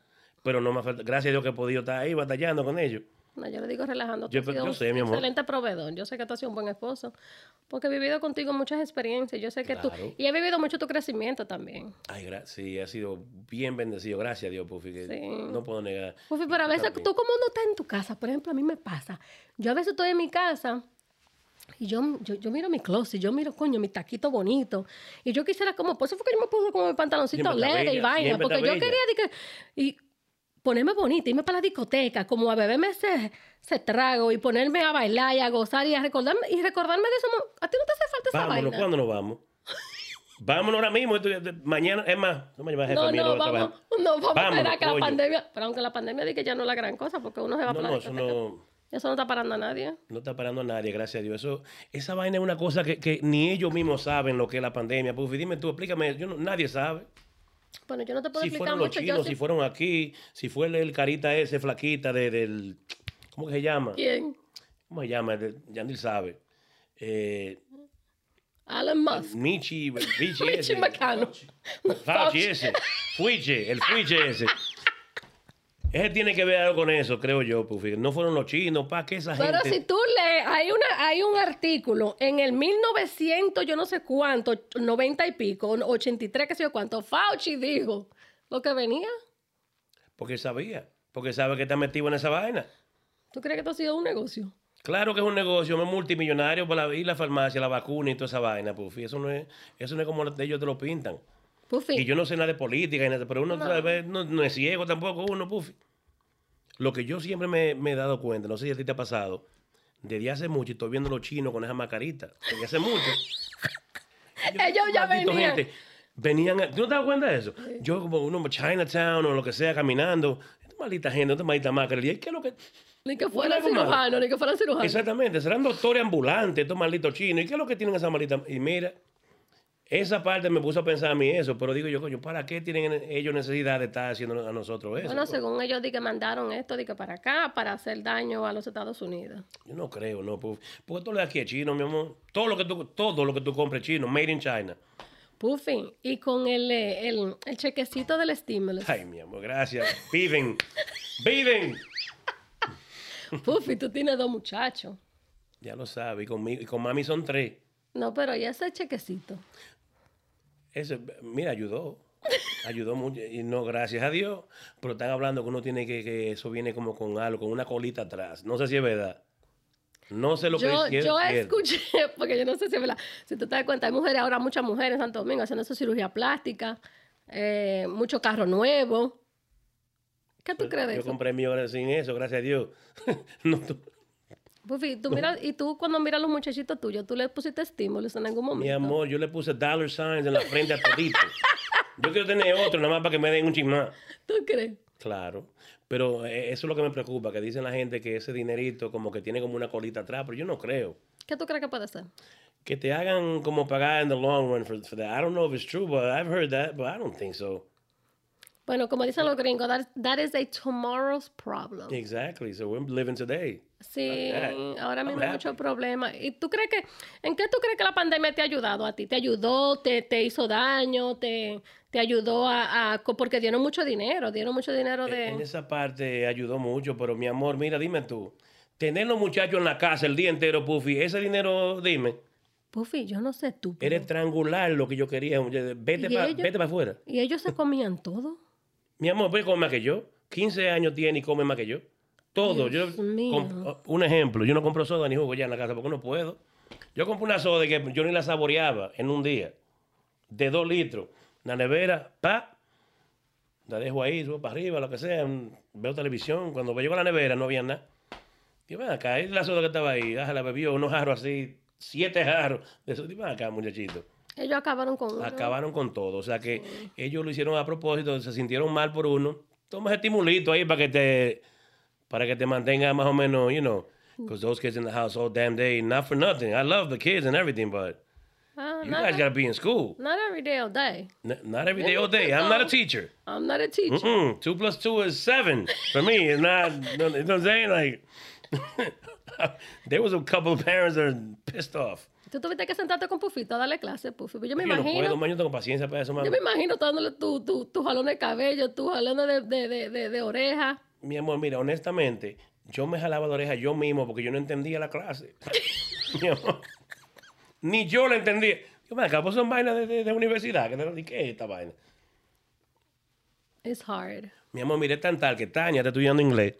pero no me ha faltado, gracias a Dios que he podido estar ahí batallando con ellos. No, yo le digo relajando. Yo- yo un sé, mi amor. excelente proveedor. Yo sé que tú has sido un buen esposo. Porque he vivido contigo muchas experiencias. Yo sé que tú... Y he vivido mucho tu crecimiento también. Ay, gra- sí, ha sido bien bendecido, gracias a Dios, Puffy, que Sí. no puedo negar. Pufi, pero a veces también. tú como no estás en tu casa, por ejemplo, a mí me pasa. Yo a veces estoy en mi casa y yo, yo, yo miro mi closet, yo miro, coño, mi taquito bonito. Y yo quisiera como, por eso fue que yo me puse como mi pantaloncito alegre y vaina. Porque yo bella. quería de que, y ponerme bonita, irme para la discoteca, como a beberme ese, ese trago y ponerme a bailar y a gozar y a recordarme, y recordarme de eso. ¿A ti no te hace falta esa Vámonos, vaina? ¿cuándo nos vamos? [LAUGHS] Vámonos ahora mismo, esto- mañana, es más, no me llevas No, no, vamos, no, vamos a esperar que la pandemia, pero aunque la pandemia que ya no es la gran cosa, porque uno se va No, para no, la eso no, Eso no está parando a nadie. no está parando a nadie, gracias a Dios. Eso, esa vaina es una cosa que, que ni ellos mismos saben lo que es la pandemia. Puffy, dime tú, explícame, yo no- nadie sabe. Bueno, yo no te puedo Si explicar fueron los mucho. chinos, yo si sí- fueron aquí, si fue el, el carita ese, flaquita de- del... ¿Cómo que se llama? ¿Quién? ¿Cómo se llama? Yandil sabe. Eh, Alan Musk. Michi, Michi [LAUGHS] Michi ese. Macano. Fauci ese. Fuiche, el Fuiche ese. Ese tiene que ver algo con eso, creo yo, Puffy. No fueron los chinos, ¿para qué esa Pero gente? si tú lees, hay, una, hay un artículo en el 1900, yo no sé cuánto, 90 y pico, 83, qué sé yo cuánto, Fauci dijo lo que venía. Porque sabía. Porque sabe que está metido en esa vaina. ¿Tú crees que esto ha sido un negocio? Claro que es un negocio, es multimillonario para ir a la farmacia, la vacuna y toda esa vaina, Puffy. Eso no es, eso no es como ellos te lo pintan. Puffy, Y yo no sé nada de política, pero uno tal vez no, no es ciego tampoco, uno, Puffy. Lo que yo siempre me, me he dado cuenta, no sé si a ti te ha pasado, desde hace mucho, y estoy viendo los chinos con esa mascarita, desde hace mucho. [LAUGHS] ellos ya venían. gente, venían, a- ¿tú no te das cuenta de eso? Yo como uno Chinatown o lo que sea, caminando, esta maldita gente, esta maldita máscara, y ¿qué es lo que...? Ni que fueran cirujanos, ni que fueran cirujanos. Exactamente, serán doctores ambulantes, estos malditos chinos. ¿Y qué es lo que tienen esa maldita? Y mira, esa parte me puso a pensar a mí eso, pero digo yo, coño, ¿para qué tienen ellos necesidad de estar haciendo a nosotros eso? Bueno, según ellos, di que mandaron esto, di que para acá, para hacer daño a los Estados Unidos. Yo no creo, no, pues, porque todo lo de aquí es chino, mi amor. Todo lo que tú, todo lo que tú compres chino, made in China. Puffy, y con el, eh, el, el chequecito del estímulo. Ay, mi amor, gracias. Viven, viven. Puffy, tú tienes dos muchachos. Ya lo sabes, y, conmigo, y con mami son tres. No, pero ¿y ese chequecito? Ese, mira, ayudó. Ayudó mucho. Y no, gracias a Dios. Pero están hablando que uno tiene que, que eso viene como con algo, con una colita atrás. No sé si es verdad. No sé lo Yo, que es. yo escuché, [LAUGHS] porque yo no sé si es verdad, si tú te das cuenta, hay mujeres, ahora muchas mujeres en Santo Domingo haciendo su cirugía plástica, eh, mucho carro nuevo. ¿Qué tú crees de Yo eso? compré mi hora sin eso, gracias a Dios. [LAUGHS] no, tú- Puffy, tú mira, y tú cuando miras a los muchachitos tuyos, tú les pusiste estímulos en algún momento. Mi amor, yo le puse dollar signs en la frente a todito. Yo quiero tener otro, nada más para que me den un chismán. ¿Tú crees? Claro. Pero eh, eso es lo que me preocupa, que dicen la gente que ese dinerito como que tiene como una colita atrás, pero yo no creo. ¿Qué tú crees que puede ser? Que te hagan como pagar en the long run for, for that. I don't know if it's true, but I've heard that, but I don't think so. Bueno, como dicen los gringos, that, that is a tomorrow's problem. Exactly. So we're living today. Sí, ahora mismo hay muchos problemas. ¿Y tú crees que, en qué tú crees que la pandemia te ha ayudado a ti? ¿Te ayudó? ¿Te, te hizo daño? ¿Te, te ayudó a, a- Porque dieron mucho dinero, dieron mucho dinero En de... esa parte ayudó mucho, pero mi amor, mira, dime tú. Tener los muchachos en la casa el día entero, Puffy, ese dinero, dime, Puffy, yo no sé tú. pero- era estrangular lo que yo quería. Vete ¿Y para ellos? afuera. ¿Y ellos se comían todo? Mi amor, pues come más que yo. 15 años tiene y come más que yo. Todo. Dios yo mío. un ejemplo, yo no compro soda ni jugo ya en la casa porque no puedo. Yo compro una soda que yo ni la saboreaba en un día. De dos litros. La nevera, pa. La dejo ahí, subo para arriba, lo que sea. Veo televisión. Cuando llego a la nevera no había nada. Y ven acá, es la soda que estaba ahí. Ah, la bebió unos jarros así, siete jarros. De eso, ven acá, muchachito. Ellos acabaron con uno. Acabaron con todo. O sea que ellos lo hicieron a propósito, se sintieron mal por uno. Toma ese estimulito ahí para que te para que te mantenga más o menos, you know, because those kids in the house all damn day, not for nothing. I love the kids and everything, but Ah, you guys gotta be in school. not every day all day. N- not every day all day. I'm not a teacher. I'm not a teacher. Mm-mm. Two plus two is seven. For me, it's not, you know what I'm saying? Like, [LAUGHS] there was a couple of parents that are pissed off. Tú tuviste que sentarte con Pufito a darle clase, Pufi. Yo me Yo no imagino... puedo, man, yo no tengo paciencia para eso, Yo mami. me imagino tú dándole tu, tu, tu jalón de cabello, tu jalón de, de, de, de, de oreja. Mi amor, mira, honestamente, yo me jalaba la oreja yo mismo porque yo no entendía la clase. [LAUGHS] Mi amor. Ni yo la entendía. Yo me acabo, son vainas de, de, de universidad. ¿Qué, ¿Qué es esta vaina? It's hard. Mi amor, mire, es tan tal que Tania está estudiando inglés.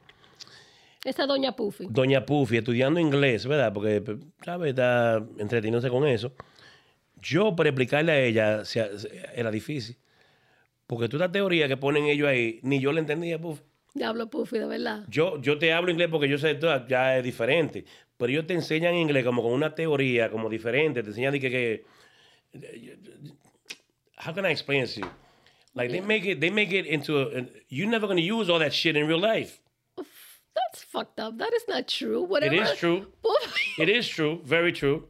Esa doña Puffy. Doña Puffy estudiando inglés, ¿verdad? Porque, ¿sabes? Está entreteniéndose con eso. Yo, para explicarle a ella, era difícil. Porque toda esta teoría que ponen ellos ahí, ni yo la entendía, Puffy. Diablo Puffy, de verdad. Yo, yo te hablo inglés porque yo sé todo, ya es diferente. Pero ellos te enseñan inglés como con una teoría como diferente. Te enseñan que, que how can I explain it to you? Like they make it, they make it into a, you're never going to use all that shit in real life. That's fucked up. That is not true. Whatever. is true. It is true, very true.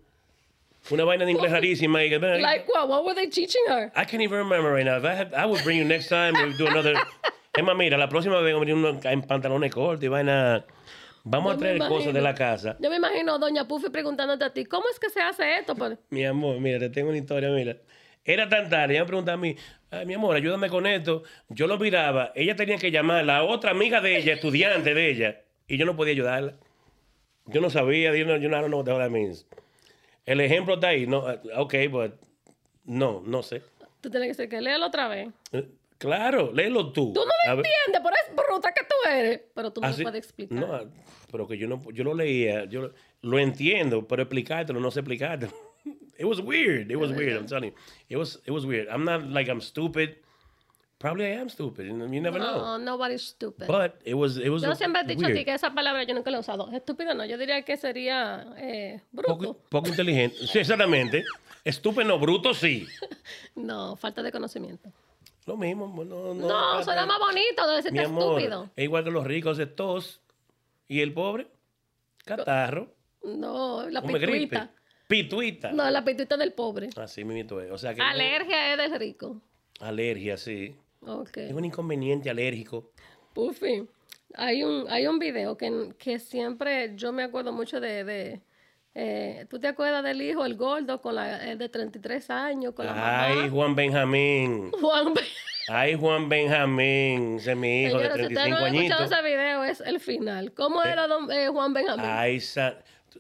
Una vaina de inglés rarísima. que, Like what? What were they teaching her? I can't even remember right now. If I, had, I would bring you next time. We'll do another. Es más, mira, la próxima vez venir uno en pantalones cortos y vaina. Vamos Yo a traer cosas de la casa. Yo me imagino doña Puffy preguntándote a ti, ¿cómo es que se hace esto? Pues, Mi amor, mira, te tengo una historia, mira. Era tan tarde, ella me preguntaba a mí, "Ay, mi amor, ayúdame con esto. Yo lo miraba, ella tenía que llamar a la otra amiga de ella, estudiante de ella, y yo no podía ayudarla. Yo no sabía, yo no, yo no know what that means. El ejemplo está ahí, no, ok, but no, no sé. tú tienes que decir que léelo otra vez. Claro, léelo tú. Tú no lo entiendes, por es bruta que tú eres. Pero tú me Ah, lo sí. puedes explicar. No, pero que yo no, yo lo leía, yo lo, entiendo, pero explicártelo, no sé explicártelo. [LAUGHS] It was weird. It was weird. I'm telling you, it was it was weird. I'm not like I'm stupid. Probably I am stupid. You never know. No, nobody's stupid. But it was it was yo siempre he dicho a ti weird. que esa palabra yo nunca la he usado. Estúpido no, yo diría que sería eh, bruto. Poco, poco inteligente. Sí, exactamente. [LAUGHS] Estúpido, no, bruto sí. No, falta de conocimiento. Lo mismo. No, no, No, suena más bonito de Mi decirte amor, estúpido. es igual que los ricos es tos y el pobre catarro. No, la gripe. pituita. Pituita. No, la pituita del pobre. Así mismo es. O sea que Alergia es del rico. alergia, sí. Ok. Es un inconveniente alérgico. Puffy, hay un, hay un video que, que siempre yo me acuerdo mucho de... de eh, ¿Tú te acuerdas del hijo, el gordo, con la, el de 33 años, con la Ay, mamá? Juan Benjamín. [LAUGHS] Juan. Ay, Juan Benjamín. Ese es mi hijo Señores, si de ustedes no 35 han escuchado añitos. ese video, es el final. ¿Cómo era don, eh, Juan Benjamín? Ay, sa...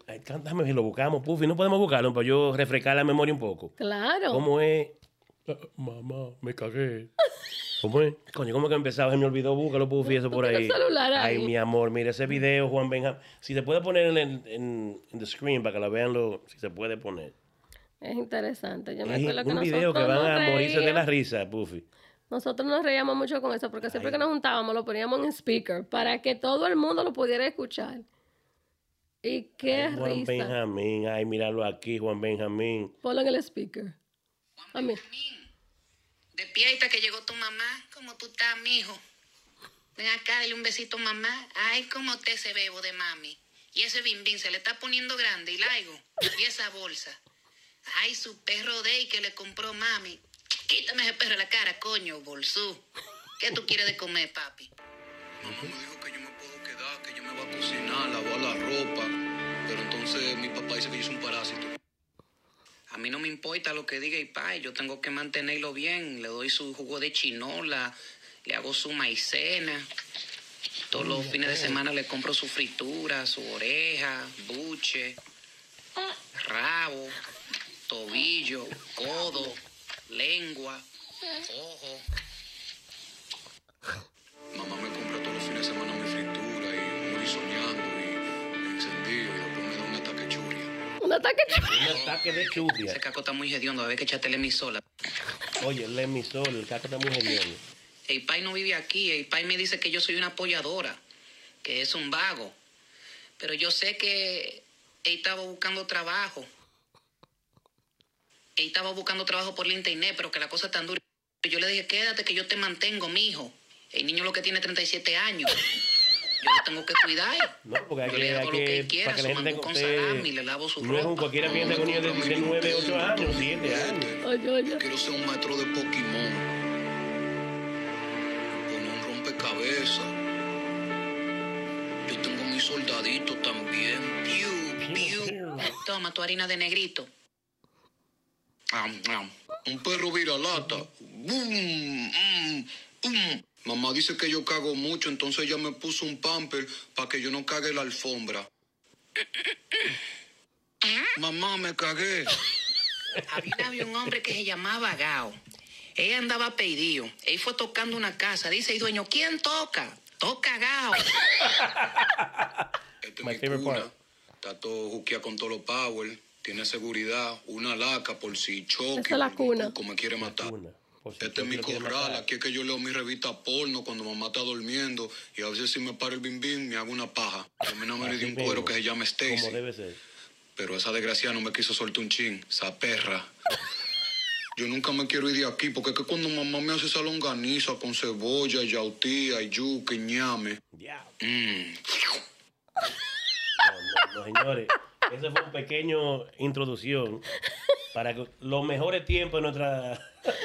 Ay, cántame si lo buscamos, Puffy. No podemos buscarlo para yo refrescar la memoria un poco. claro. ¿Cómo es? Ah, Mamá, me cagué. [LAUGHS] ¿Cómo es? Coño, ¿cómo que empezaba? Se me olvidó, búscalo, Puffy, eso por ahí. celular ahí. Ay, mi amor, mira ese video, Juan Benjamín. Si se puede poner en el en, en the screen para que la vean, lo, si se puede poner. Es interesante. Yo me Es acuerdo que un nosotros video que van nos a morirse de la risa, Puffy. Nosotros nos reíamos mucho con eso, porque siempre que nos juntábamos lo poníamos en speaker para que todo el mundo lo pudiera escuchar. Y qué Ay, Juan risa. Benjamín, ay, míralo aquí, Juan Benjamín. Ponlo en el speaker. Mí. Benjamín, despierta que llegó tu mamá. ¿Cómo tú estás, mijo? Ven acá, dale un besito, mamá. Ay, cómo te ese bebo de mami. Y ese bimbín se le está poniendo grande y largo. Y esa bolsa. Ay, su perro Day que le compró mami. Quítame ese perro de la cara, coño, bolsú. ¿Qué tú quieres de comer, papi? Mamá me dijo que yo me puedo quedar, que yo me voy a cocinar, lavar la ropa. Pero entonces mi papá dice que yo soy un parásito. A mí no me importa lo que diga y pa, yo tengo que mantenerlo bien. Le doy su jugo de chinola, le hago su maicena. Todos los fines de semana le compro su fritura, su oreja, buche, rabo, tobillo, codo, lengua, ojo. [LAUGHS] Mamá me Un ataque. Un ataque de chutia. Ese caco está muy hediondo, a ver que echate el. Oye, el emisor, el caco está muy genial. El pai no vive aquí. El pai me dice que yo soy una apoyadora, que es un vago. Pero yo sé que él estaba buscando trabajo. Él estaba buscando trabajo por la internet, pero que la cosa es tan dura. Yo le dije, quédate que yo te mantengo, mijo. El niño lo que tiene 37 años. Yo lo tengo que cuidar. No, porque hay Yo le que, hay hago lo que que, él quiera, para que su la gente con usted- salami, le lavo su No es un ropa. cualquiera piensa que un niño de 19, 8 años, 7 años. Oye, oye. Yo quiero ser un maestro de Pokémon. Con un rompecabezas. Yo tengo mis soldaditos también. Piu, piu. Toma tu harina de negrito. Am, am. Un perro viralata. Bum, mm, Mamá dice que yo cago mucho, entonces ella me puso un pamper para que yo no cague la alfombra. Mamá, me cagué. Había, había un hombre que se llamaba Gao. Él andaba pedido. Él fue tocando una casa. Dice el dueño, ¿quién toca? Toca Gao. Este es mi cuna. Está todo juquea con todos los power. Tiene seguridad. Una laca por si choque. Esa es la cuna. poco me quiere matar. Una. Por si Este es mi corral. Aquí es que yo leo mi revista porno cuando mamá está durmiendo. Y a veces si me para el bim bim, me hago una paja. Yo me enamoré de Así un cuero que se llama Como Stacy. debe ser. Pero esa desgracia no me quiso soltar un chin. Esa perra. Yo nunca me quiero ir de aquí porque es que cuando mamá me hace esa longaniza con cebolla, yautía, yuca y ñame. Diablo. Mmm. No, no, no, señores. Esa fue una pequeña introducción para que los mejores tiempos de nuestra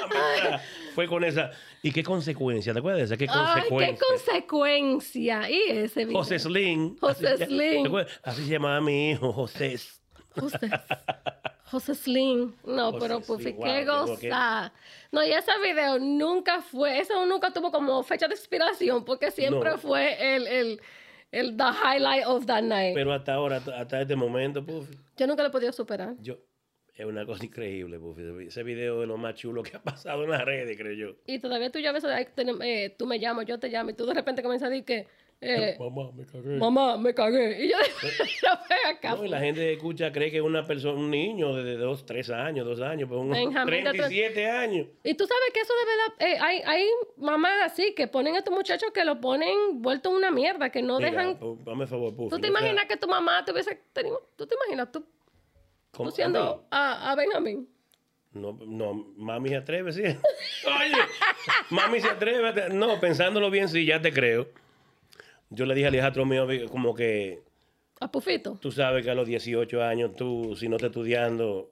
amistad fue con esa. ¿Y qué consecuencia? ¿Te acuerdas de esa? ¿Qué Ay, qué consecuencia? consecuencia. Y ese video. José Slim. José Así- Slim. Así se llamaba mi hijo, José. José, José Slim. No, José pero pues Slim, qué wow, goza. No, y ese video nunca fue, eso nunca tuvo como fecha de expiración, porque siempre No. fue el, el, el the highlight of that night. Pero hasta ahora, hasta- este momento, Puffy, Yo nunca lo he podido superar. yo. Es una cosa increíble, Puffy. Ese video es lo más chulo que ha pasado en las redes, creo yo. Y todavía tú ya tenem- eh, tú me llamas, yo te llamo, y tú de repente comienzas a decir que, eh, Mamá, me cagué. mamá, me cagué. Y yo, yo ven [LAUGHS] acá. No, y la gente escucha, cree que es una persona, un niño de dos, tres años, dos años, pero un Benjamín de tres- 37 años. Y tú sabes que eso de verdad, eh, hay, hay mamás así que ponen a estos muchachos que lo ponen vuelto una mierda, que no Mira, dejan... pu- dame favor, Puffy. ¿Tú te sea- imaginas que tu mamá te hubiese tenido... ¿Tú te imaginas tú, tú siendo A a, Benjamín? No, no, mami se atreve, sí. [LAUGHS] Oye, mami se atreve. No, pensándolo bien, sí, ya te creo. Yo le dije al hijastro mío como que A Pufito. tú sabes que a los 18 años tú, si no estás estudiando,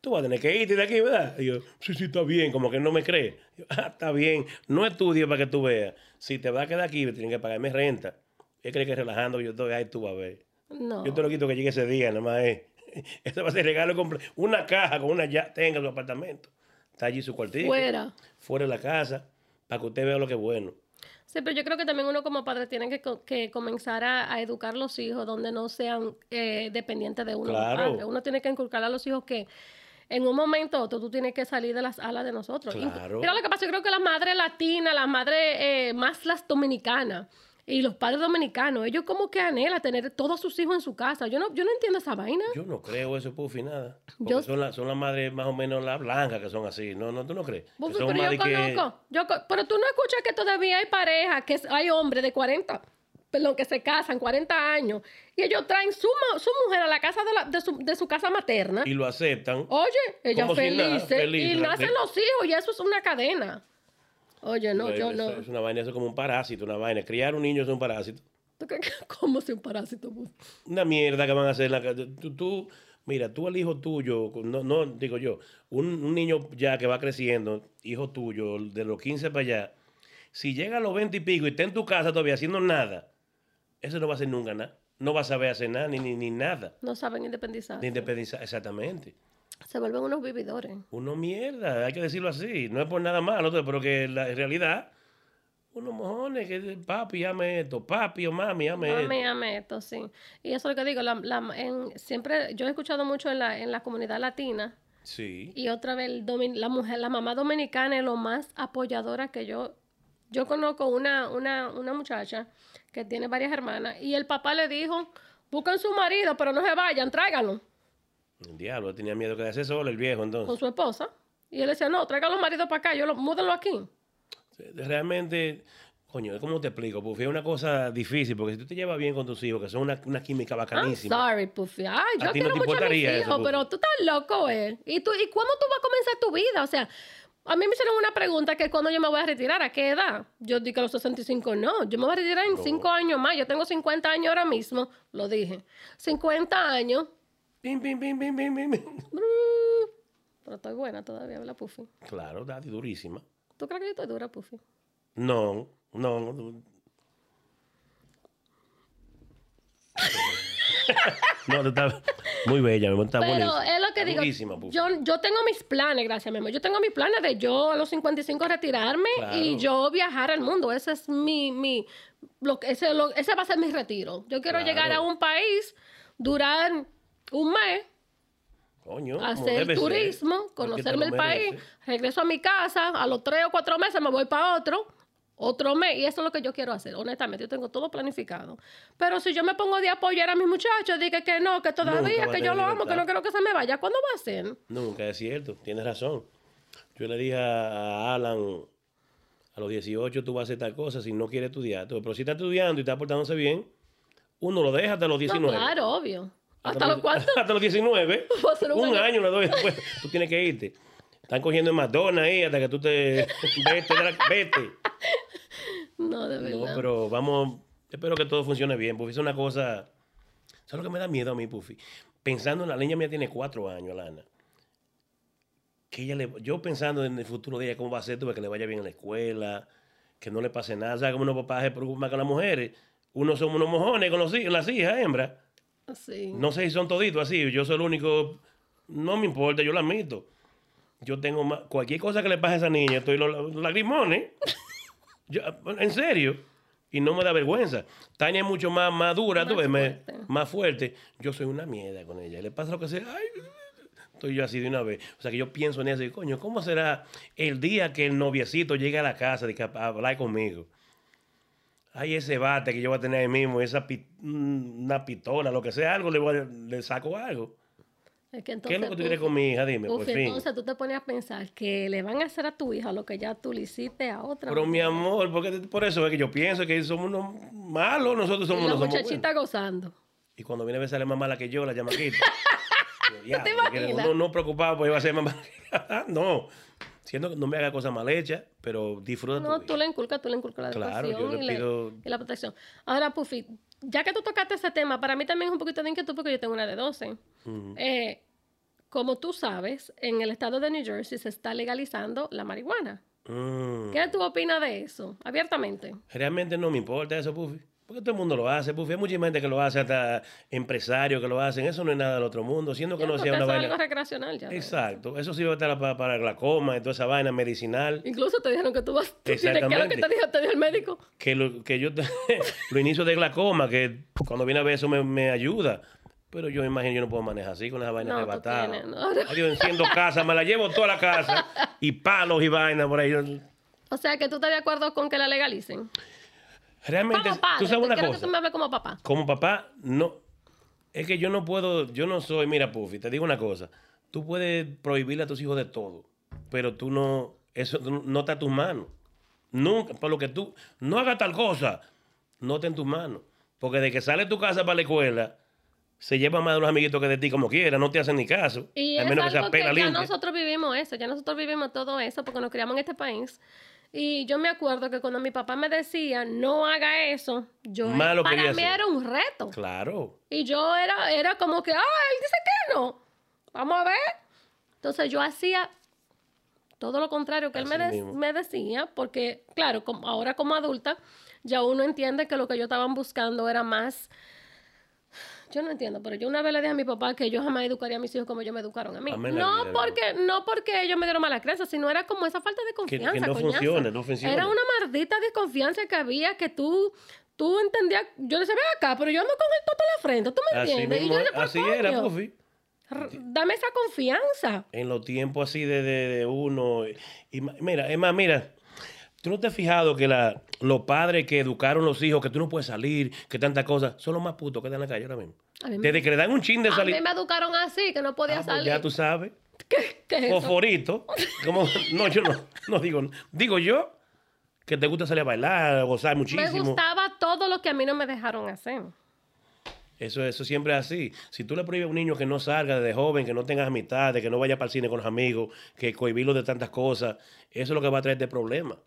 tú vas a tener que irte de aquí, ¿verdad? Y yo, sí, sí, está bien, como que no me cree. Yo, [LAUGHS] ah, está bien, no estudies para que tú veas. Si te vas a quedar aquí, me tienen que pagarme renta. Él cree que relajando yo estoy ahí, tú vas a ver. No. Yo te lo quito que llegue ese día, nada más [LAUGHS] es. Eso va a ser regalo completo. Una caja con una ya tenga en su apartamento. Está allí su cuartito. Fuera. Fuera de la casa. Para que usted vea lo que es bueno. Sí, pero yo creo que también uno como padre tiene que, que comenzar a, a educar los hijos donde no sean eh, dependientes de uno. Claro. Uno tiene que inculcar a los hijos que en un momento otro tú tienes que salir de las alas de nosotros. Claro. Mira lo que pasa, yo creo que las madres latinas, las madres eh, más las dominicanas y los padres dominicanos, ellos como que anhelan tener todos sus hijos en su casa. Yo no, yo no entiendo esa vaina. Yo no creo eso, Puffy, nada. Porque Yo- son, las son madres más o menos las blancas que son así. No, no, tú no crees. Son pero yo de que- conozco, yo pero tú no escuchas que todavía hay parejas, que hay hombres de 40 perdón, que se casan, 40 años, y ellos traen su, su mujer a la casa de, la- de su, de su casa materna. Y lo aceptan. Oye, ella si feliz, nada, feliz, y nacen de- los hijos, y eso es una cadena. Oye, no, yo no. Es una vaina, eso es como un parásito, una vaina. Criar un niño es un parásito. ¿Tú crees que [LAUGHS] cómo si un parásito? Una mierda que van a hacer. en La, tú, tú- mira, tú el hijo tuyo, no, no digo yo, un, un niño ya que va creciendo, hijo tuyo, de los 15 para allá, si llega a los 20 y pico y está en tu casa todavía haciendo nada, eso no va a hacer nunca nada. No va a saber hacer nada, ni, ni, ni nada. No saben independizar. De independizar, exactamente. Se vuelven unos vividores. Uno mierda, hay que decirlo así. No es por nada malo, pero que la en realidad, unos mojones, que papi, ame esto, papi o mami, ame esto. Mami, ame esto, sí. Y eso es lo que digo, la, la- en- siempre, yo he escuchado mucho en la, en la comunidad latina, Sí. y otra vez el domin- la mujer, la mamá dominicana es lo más apoyadora que yo, yo conozco una, una, una muchacha que tiene varias hermanas, y el papá le dijo, busquen su marido, pero no se vayan, tráiganlo, El diablo tenía miedo que quedarse solo el viejo con entonces. su esposa. Y él decía, no, traigan los maridos para acá, yo lo, múdenlo aquí. Realmente, coño, ¿cómo te explico? Puffy, es una cosa difícil, porque si tú te llevas bien con tus hijos, que son una, una química I'm bacanísima. sorry, Puffy. Ay, A yo no quiero te mucho a mis eso, hijos, pero tú estás loco, eh. ¿Y, tú, ¿Y cuándo tú vas a comenzar tu vida? O sea, a mí me hicieron una pregunta que cuando yo me voy a retirar, ¿a qué edad? Yo dije a los 65, no. Yo me voy a retirar en 5 años más. Yo tengo 50 años ahora mismo, lo dije. 50 años. Pim, pim, pim, pim, pim, pim, pim. Pero estoy buena todavía, ¿verdad, Puffy? Claro, Daddy, durísima. ¿Tú crees que yo estoy dura, Puffy? No, no. no. No, tú estás muy bella, mi amor, está Pero buenísima. es lo que Está digo. Puffy. Yo, yo tengo mis planes, gracias, mi amor. Yo tengo mis planes de yo a los 55 retirarme Claro. y yo viajar al mundo. Ese es mi. mi lo, que- ese, lo- ese va a ser mi retiro. Yo quiero Claro. llegar a un país, durar un mes, Coño, hacer ser. turismo, te conocerme el país, regreso a mi casa, a los tres o cuatro meses me voy para otro. Otro mes, y eso es lo que yo quiero hacer, honestamente, yo tengo todo planificado. Pero si yo me pongo de apoyar a mis muchachos, dije que no, que todavía, que yo lo amo, que no quiero que se me vaya, ¿cuándo va a ser? Nunca es cierto, tienes razón. Yo le dije a Alan, a los 18 tú vas a hacer tal cosa si no quieres estudiar. Pero si está estudiando y está portándose bien, uno lo deja hasta los 19. No, claro, obvio. ¿Hasta los- cuántos? [LAUGHS] Hasta los 19. Va a ser un un año. doy después. Tú tienes que irte. Están cogiendo en McDonald's ahí hasta que tú te... [LAUGHS] vete, vete. No, de No, verdad. pero vamos, espero que todo funcione bien. Puffy es una cosa. ¿Sabes lo que me da miedo a mí, Puffy? Pensando en la niña mía tiene cuatro años, Lana. Que ella le, yo pensando en el futuro de ella, cómo va a ser, que le vaya bien en la escuela, que no le pase nada. ¿Sabes cómo los papás se preocupan más con las mujeres? Uno somos unos mojones con los, las hijas, hembras. Sí. No sé si son toditos así. Yo soy el único. No me importa, yo la admito. Yo tengo más. Cualquier cosa que le pase a esa niña, estoy los, lagrimones. Yo, en serio. Y no me da vergüenza. Tania es mucho más madura, tú Más ves, me- fuerte. más fuerte. Yo soy una mierda con ella. Le pasa lo que sea. Ay, estoy yo así de una vez. O sea que yo pienso en eso y coño, ¿cómo será el día que el noviecito llegue a la casa de que a hablar conmigo? Ay, ese bate que yo voy a tener ahí mismo, esa pi- mm, una pistola, lo que sea, algo, le, voy a- le saco algo. Es que ¿Qué es lo que tú quieres con mi hija? Dime, por Puffy, fin. entonces tú te pones a pensar que le van a hacer a tu hija lo que ya tú le hiciste a otra. Pero mi amor, porque por eso es que yo pienso que somos unos malos, nosotros somos unos somos muchachita gozando. Y cuando viene a ver sale más mala que yo, la llamaquita. [LAUGHS] ¿Te imaginas? No, no preocupado porque iba a ser más mala. [LAUGHS] no, siendo que no me haga cosas mal hechas, pero disfruta No, tu tú le inculcas, tú le inculcas la Claro, educación yo le y, la- pido- y la protección. Ahora, Puffy, ya que tú tocaste ese tema, para mí también es un poquito de inquietud porque yo tengo una de 12. Eh, como tú sabes, en el estado de New Jersey se está legalizando la marihuana. Mm. ¿Qué tú opinas de eso? Abiertamente. Realmente no me importa eso, Puffy. Porque todo el mundo lo hace, Puffy. Hay mucha gente que lo hace, hasta empresarios que lo hacen. Eso no es nada del otro mundo, siendo que Ya, no sea una eso es vaina. algo recreacional ya. Exacto. Eso estar para, para la coma y toda esa vaina medicinal. Incluso te dijeron que tú vas. Tú tienes, ¿Qué es lo que Exactamente. te dijo, te dijo el médico? Que, lo, que yo te- [LAUGHS] lo inicio de glaucoma, que cuando viene a ver eso me, me ayuda. Pero yo imagino, yo no puedo manejar así con esa vaina No, tú arrebatada. tienes, no. Yo enciendo casa, me la llevo toda la casa y palos y vainas por ahí. O sea, que tú estás de acuerdo con que la legalicen. Realmente, tú sabes una cosa. que tú me hables como papá. Como papá, no. Es que yo no puedo, yo no soy, mira, Puffy, te digo una cosa. Tú puedes prohibirle a tus hijos de todo, pero tú no, eso no está a tus manos. Nunca, por lo que tú, no hagas tal cosa. no está en tus manos. Porque de que sale tu casa para la escuela, se lleva más de los amiguitos que de ti como quiera, no te hacen ni caso. Y al es menos que algo sea que, ya limpia. nosotros vivimos eso, ya nosotros vivimos todo eso porque nos criamos en este país. Y yo me acuerdo que cuando mi papá me decía, no haga eso, yo Más lo para mí hacer. era un reto. Claro. Y yo era, era como que, ah, él dice que no. Vamos a ver. Entonces yo hacía todo lo contrario que él me, de- me decía, porque, claro, como, ahora como adulta, ya uno entiende que lo que yo estaban buscando era más. Yo no entiendo, pero yo una vez le dije a mi papá que yo jamás educaría a mis hijos como ellos me educaron a mí. Amén, no porque no porque ellos me dieron mala crianza, sino era como esa falta de que confianza. no coñazo. funciona, no funciona. Era una maldita desconfianza que había que tú tú entendías. Yo decía, ven acá, pero yo ando con el toto en la frente, ¿tú me Así entiendes? Y yo decía, "Pero así era, coño, r- Dame esa confianza. En los tiempos así de, de- de uno. Y, ma- mira, es más, mira, tú no te has fijado que la, los padres que educaron los hijos, que tú no puedes salir, que tantas cosas, son los más putos que están en la calle ahora mismo. A mí me- Desde que le dan un chin de A salir. mí me educaron así, que no podía Ah, pues salir. ya tú sabes. ¿Qué, qué es eso? Fosforito. Como, no, yo no, no digo. Digo yo que te gusta salir a bailar, a gozar Me muchísimo. gustaba todo lo que a mí no me dejaron hacer. Eso, eso siempre es así. Si tú le prohíbes a un niño que no salga desde joven, que no tenga amistades, que no vaya para el cine con los amigos, que cohibirlo de tantas cosas, eso es lo que va a traerte problemas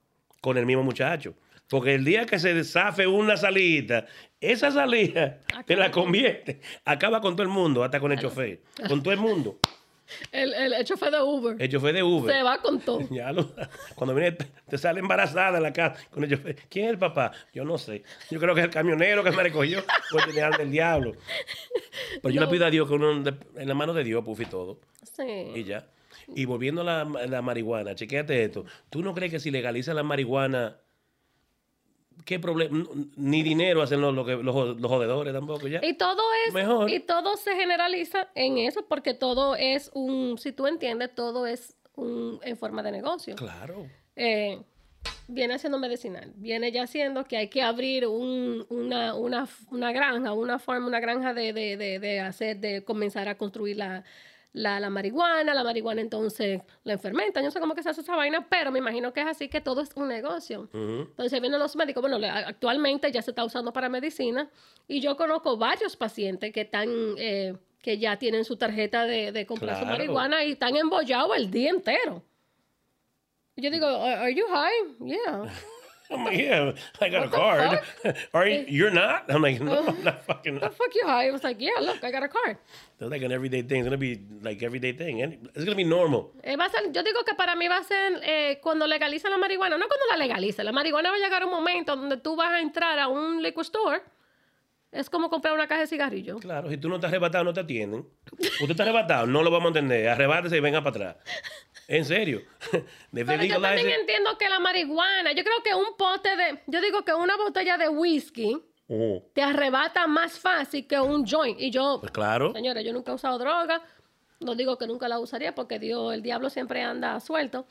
con el mismo muchacho. Porque el día que se desafe una salida, esa salida te la convierte, acaba con todo el mundo, hasta con el chofer, con todo el mundo. El, el, el chofer de Uber. El chofer de Uber. Se va con todo. [LAUGHS] Ya lo- cuando viene, te, sale embarazada en la casa con el chofer. ¿Quién es el papá? Yo no sé. Yo creo que es el camionero que me recogió. [LAUGHS] Pues tenía del diablo. Pero yo le pido a Dios que uno en la mano de Dios, puff y todo. Y Sí. ya. Y volviendo a la, la marihuana, chequéate esto. ¿Tú no crees que si legalizan la marihuana, qué problema? Ni dinero hacen los, los, los, los jodedores tampoco, ya. Y todo es Mejor. y todo se generaliza en eso porque todo es un, si tú entiendes, todo es un, en forma de negocio. Claro. Eh, viene siendo medicinal, viene ya siendo que hay que abrir un- una, una, una granja, una forma, una granja de, de, de, de hacer, de comenzar a construir la, la, la marihuana, la marihuana entonces la enfermenta, yo no sé cómo que se hace esa vaina, pero me imagino que es así, que todo es un negocio. Entonces vienen los médicos, bueno, actualmente ya se está usando para medicina y yo conozco varios pacientes que están, eh, que ya tienen su tarjeta de, de comprar su Claro. marihuana y están embollados el día entero. Yo digo, "Are are you high? Yeah. [LAUGHS] I'm like, yeah, I got a What the card. [LAUGHS] Are you, you're not? I'm like, no, I'm not fucking. The fuck you high? I was like, yeah, look, I got a card. It's like an everyday thing. It's gonna be like everyday thing. It's gonna be normal. Eh, va a ser- yo digo que para mí va a ser eh, cuando legalicen la marihuana, no cuando la legalicen. La marihuana va a llegar un momento donde tú vas a entrar a un liquor store. Es como comprar una caja de cigarrillos. Claro, si tú no estás arrebatado, no te atienden. Usted está arrebatado, no lo vamos a entender. Arrebátese y venga para atrás. [LAUGHS] En serio. [LAUGHS] Pero yo también entiendo que la marihuana, yo creo que un pote de, yo digo que una botella de whisky Oh, te arrebata más fácil que un joint. Y yo, pues claro. señores, yo nunca he usado droga, no digo que nunca la usaría porque Dios, el diablo siempre anda suelto.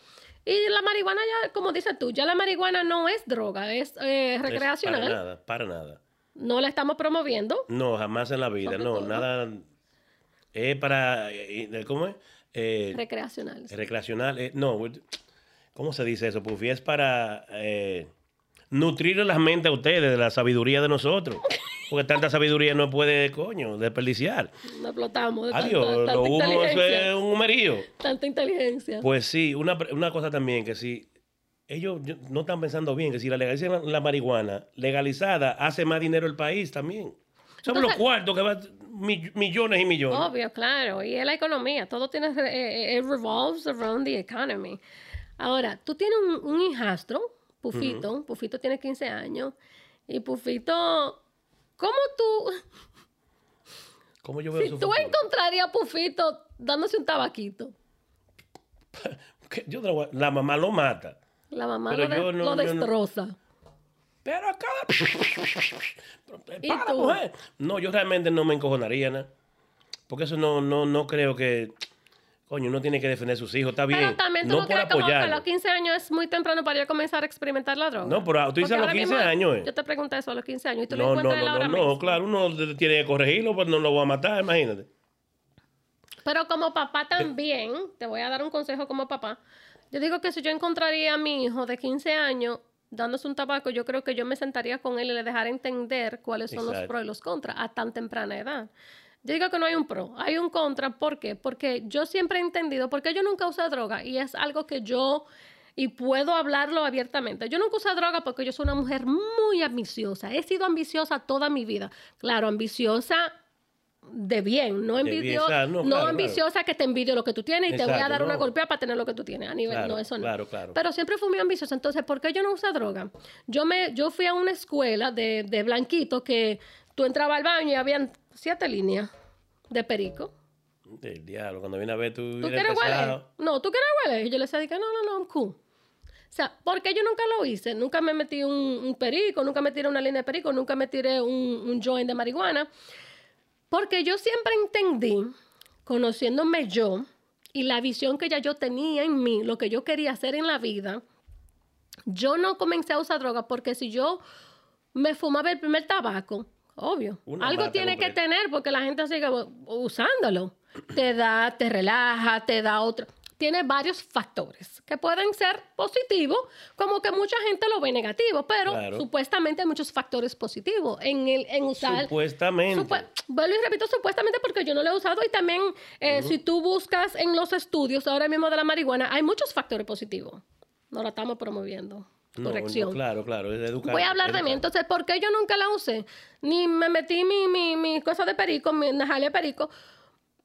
Y la marihuana ya, como dices tú, ya la marihuana no es droga, es eh, Es recreacional. Para nada, para nada. No la estamos promoviendo. No, jamás en la vida. No, todo. nada. Es para. eh, eh, ¿Cómo es? Eh, Recreacional. recreacional. eh, no, ¿cómo se dice eso, Puffy? Es para eh, nutrir las mentes a ustedes de la sabiduría de nosotros. Porque tanta sabiduría no puede, coño, desperdiciar. No explotamos. de Adiós, tanta lo humo es un humerío. Tanta inteligencia. Pues sí, una, una cosa también, que si ellos no están pensando bien, que si la legalizan la, la marihuana legalizada, hace más dinero el país también. Somos los cuartos que van mi- millones y millones. Obvio, claro. Y es la economía. Todo tiene, eh, eh, it revolves around the economy. Ahora, tú tienes un, un hijastro, Pufito. Pufito tiene 15 años. Y Pufito, ¿cómo tú, ¿Cómo yo veo si su tú futuro? encontrarías a Pufito dándose un tabaquito? [LAUGHS] Yo la mamá lo mata. La mamá lo, de- yo no- lo yo no- destroza. Pero acá. [LAUGHS] ¿Y Para, tú? mujer. No, yo realmente no me encojonaría, ¿no? Porque eso no, no, no creo que. Coño, uno tiene que defender a sus hijos. Está bien. Pero también tú no no, por crees como que a los 15 años es muy temprano para yo comenzar a experimentar la droga. No, pero tú dices a los ahora 15 mismo- años, ¿eh? Yo te pregunté eso a los 15 años y tú lo No, no, encuentras no, no, ahora no, mismo. claro, uno tiene que corregirlo, pues no lo voy a matar, imagínate. Pero como papá también, te voy a dar un consejo como papá. Yo digo que si yo encontraría a mi hijo de 15 años dándose un tabaco, yo creo que yo me sentaría con él y le dejara entender cuáles son los pros y los contras a tan temprana edad. Yo digo que no hay un pro, hay un contra. ¿Por qué? Porque yo siempre he entendido, porque yo nunca usé droga y es algo que yo, y puedo hablarlo abiertamente, yo nunca usé droga porque yo soy una mujer muy ambiciosa. He sido ambiciosa toda mi vida. Claro, ambiciosa de bien, no, bien, envidio, claro, no, no claro, ambiciosa que te envidio lo que tú tienes y te voy a dar una golpeada para tener lo que tú tienes. A nivel, no, eso no. claro, claro. Pero siempre fui muy ambiciosa. Entonces, ¿por qué yo no usé droga? Yo, me, yo fui a una escuela de, de blanquito que tú entrabas al baño y habían siete líneas de perico. Del diablo, cuando viene a ver tú, ¿Tú eres quieres huele? No, ¿tú quieres huele? Y yo le decía, no, no, no, I'm cool. O sea, porque yo nunca lo hice. Nunca me metí un, un perico, nunca me tiré una línea de perico, nunca me tiré un, un joint de marihuana. Porque yo siempre entendí, conociéndome yo y la visión que ya yo tenía en mí, lo que yo quería hacer en la vida, yo no comencé a usar droga porque si yo me fumaba el primer tabaco, obvio, Una algo tiene que tener porque la gente sigue usándolo. Te da, te relaja, te da otro. Tiene varios factores que pueden ser positivos, como que mucha gente lo ve negativo, pero Claro. supuestamente hay muchos factores positivos en, el, en usar. Supuestamente. Supu- vuelvo y repito, supuestamente porque yo no lo he usado y también eh, si tú buscas en los estudios ahora mismo de la marihuana, hay muchos factores positivos. No la estamos promoviendo. No, Corrección. no, claro, claro, es educar. Voy a hablar de mí. Entonces, ¿por qué yo nunca la usé? Ni me metí mi, mi, mi cosa de perico, mi najale de perico,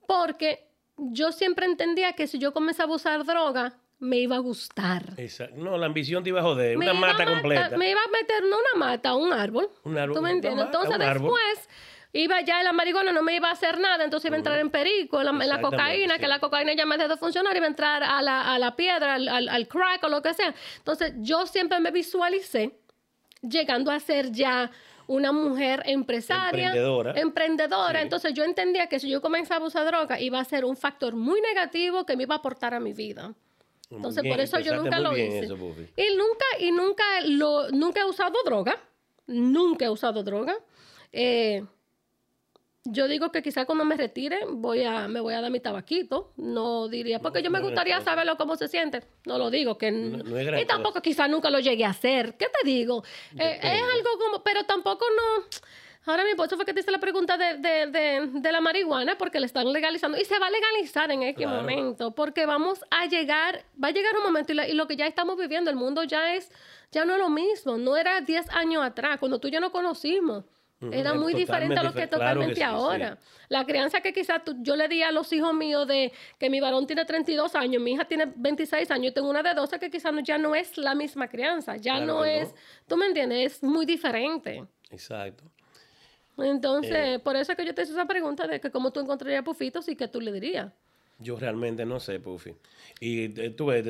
porque yo siempre entendía que si yo comenzaba a usar droga, me iba a gustar. Exacto. No, la ambición te iba a joder. Me Una iba mata completa. Me iba a meter, no una mata, un árbol. Un árbol, ¿Tú me una entiendes? mata, Entonces, después iba ya en la marihuana, no me iba a hacer nada, entonces iba a entrar en perico, en la, en la cocaína, sí. que la cocaína ya me dejó de funcionar, iba a entrar a la, a la piedra, al, al- al crack o lo que sea. Entonces, yo siempre me visualicé llegando a ser ya una mujer empresaria, Emprendedora. emprendedora. Sí. Entonces yo entendía que si yo comenzaba a usar droga iba a ser un factor muy negativo que me iba a aportar a mi vida. Entonces bien, por eso yo nunca lo hice. eso, y nunca y nunca lo nunca he usado droga, nunca he usado droga. Eh, yo digo que quizás cuando me retire voy a, me voy a dar mi tabaquito. No diría, porque yo me no gustaría saberlo cómo se siente. No lo digo, que No- no y tampoco cosa. quizás nunca lo llegué a hacer. ¿Qué te digo? Eh, es algo como, pero tampoco no. Ahora mismo, eso fue que te hice la pregunta de, de, de, de la marihuana, porque la están legalizando. Y se va a legalizar en Claro. momento, porque vamos a llegar, va a llegar un momento, y, la- y lo que ya estamos viviendo, el mundo ya es, ya no es lo mismo. No era 10 años atrás, cuando tú y yo nos conocimos. Era muy diferente a lo que es difer- claro que totalmente sí, ahora. La crianza que quizás tú- yo le di a los hijos míos de que mi varón tiene 32 años, mi hija tiene 26 años, yo tengo una de 12 que quizás no- ya no es la misma crianza, ya Claro no es, tú me entiendes, es muy diferente. Exacto. Entonces, Eh. por eso es que yo te hice esa pregunta de que cómo tú encontrarías pufitos y qué tú le dirías. Yo realmente no sé, Puffy. Y eh, tú ves,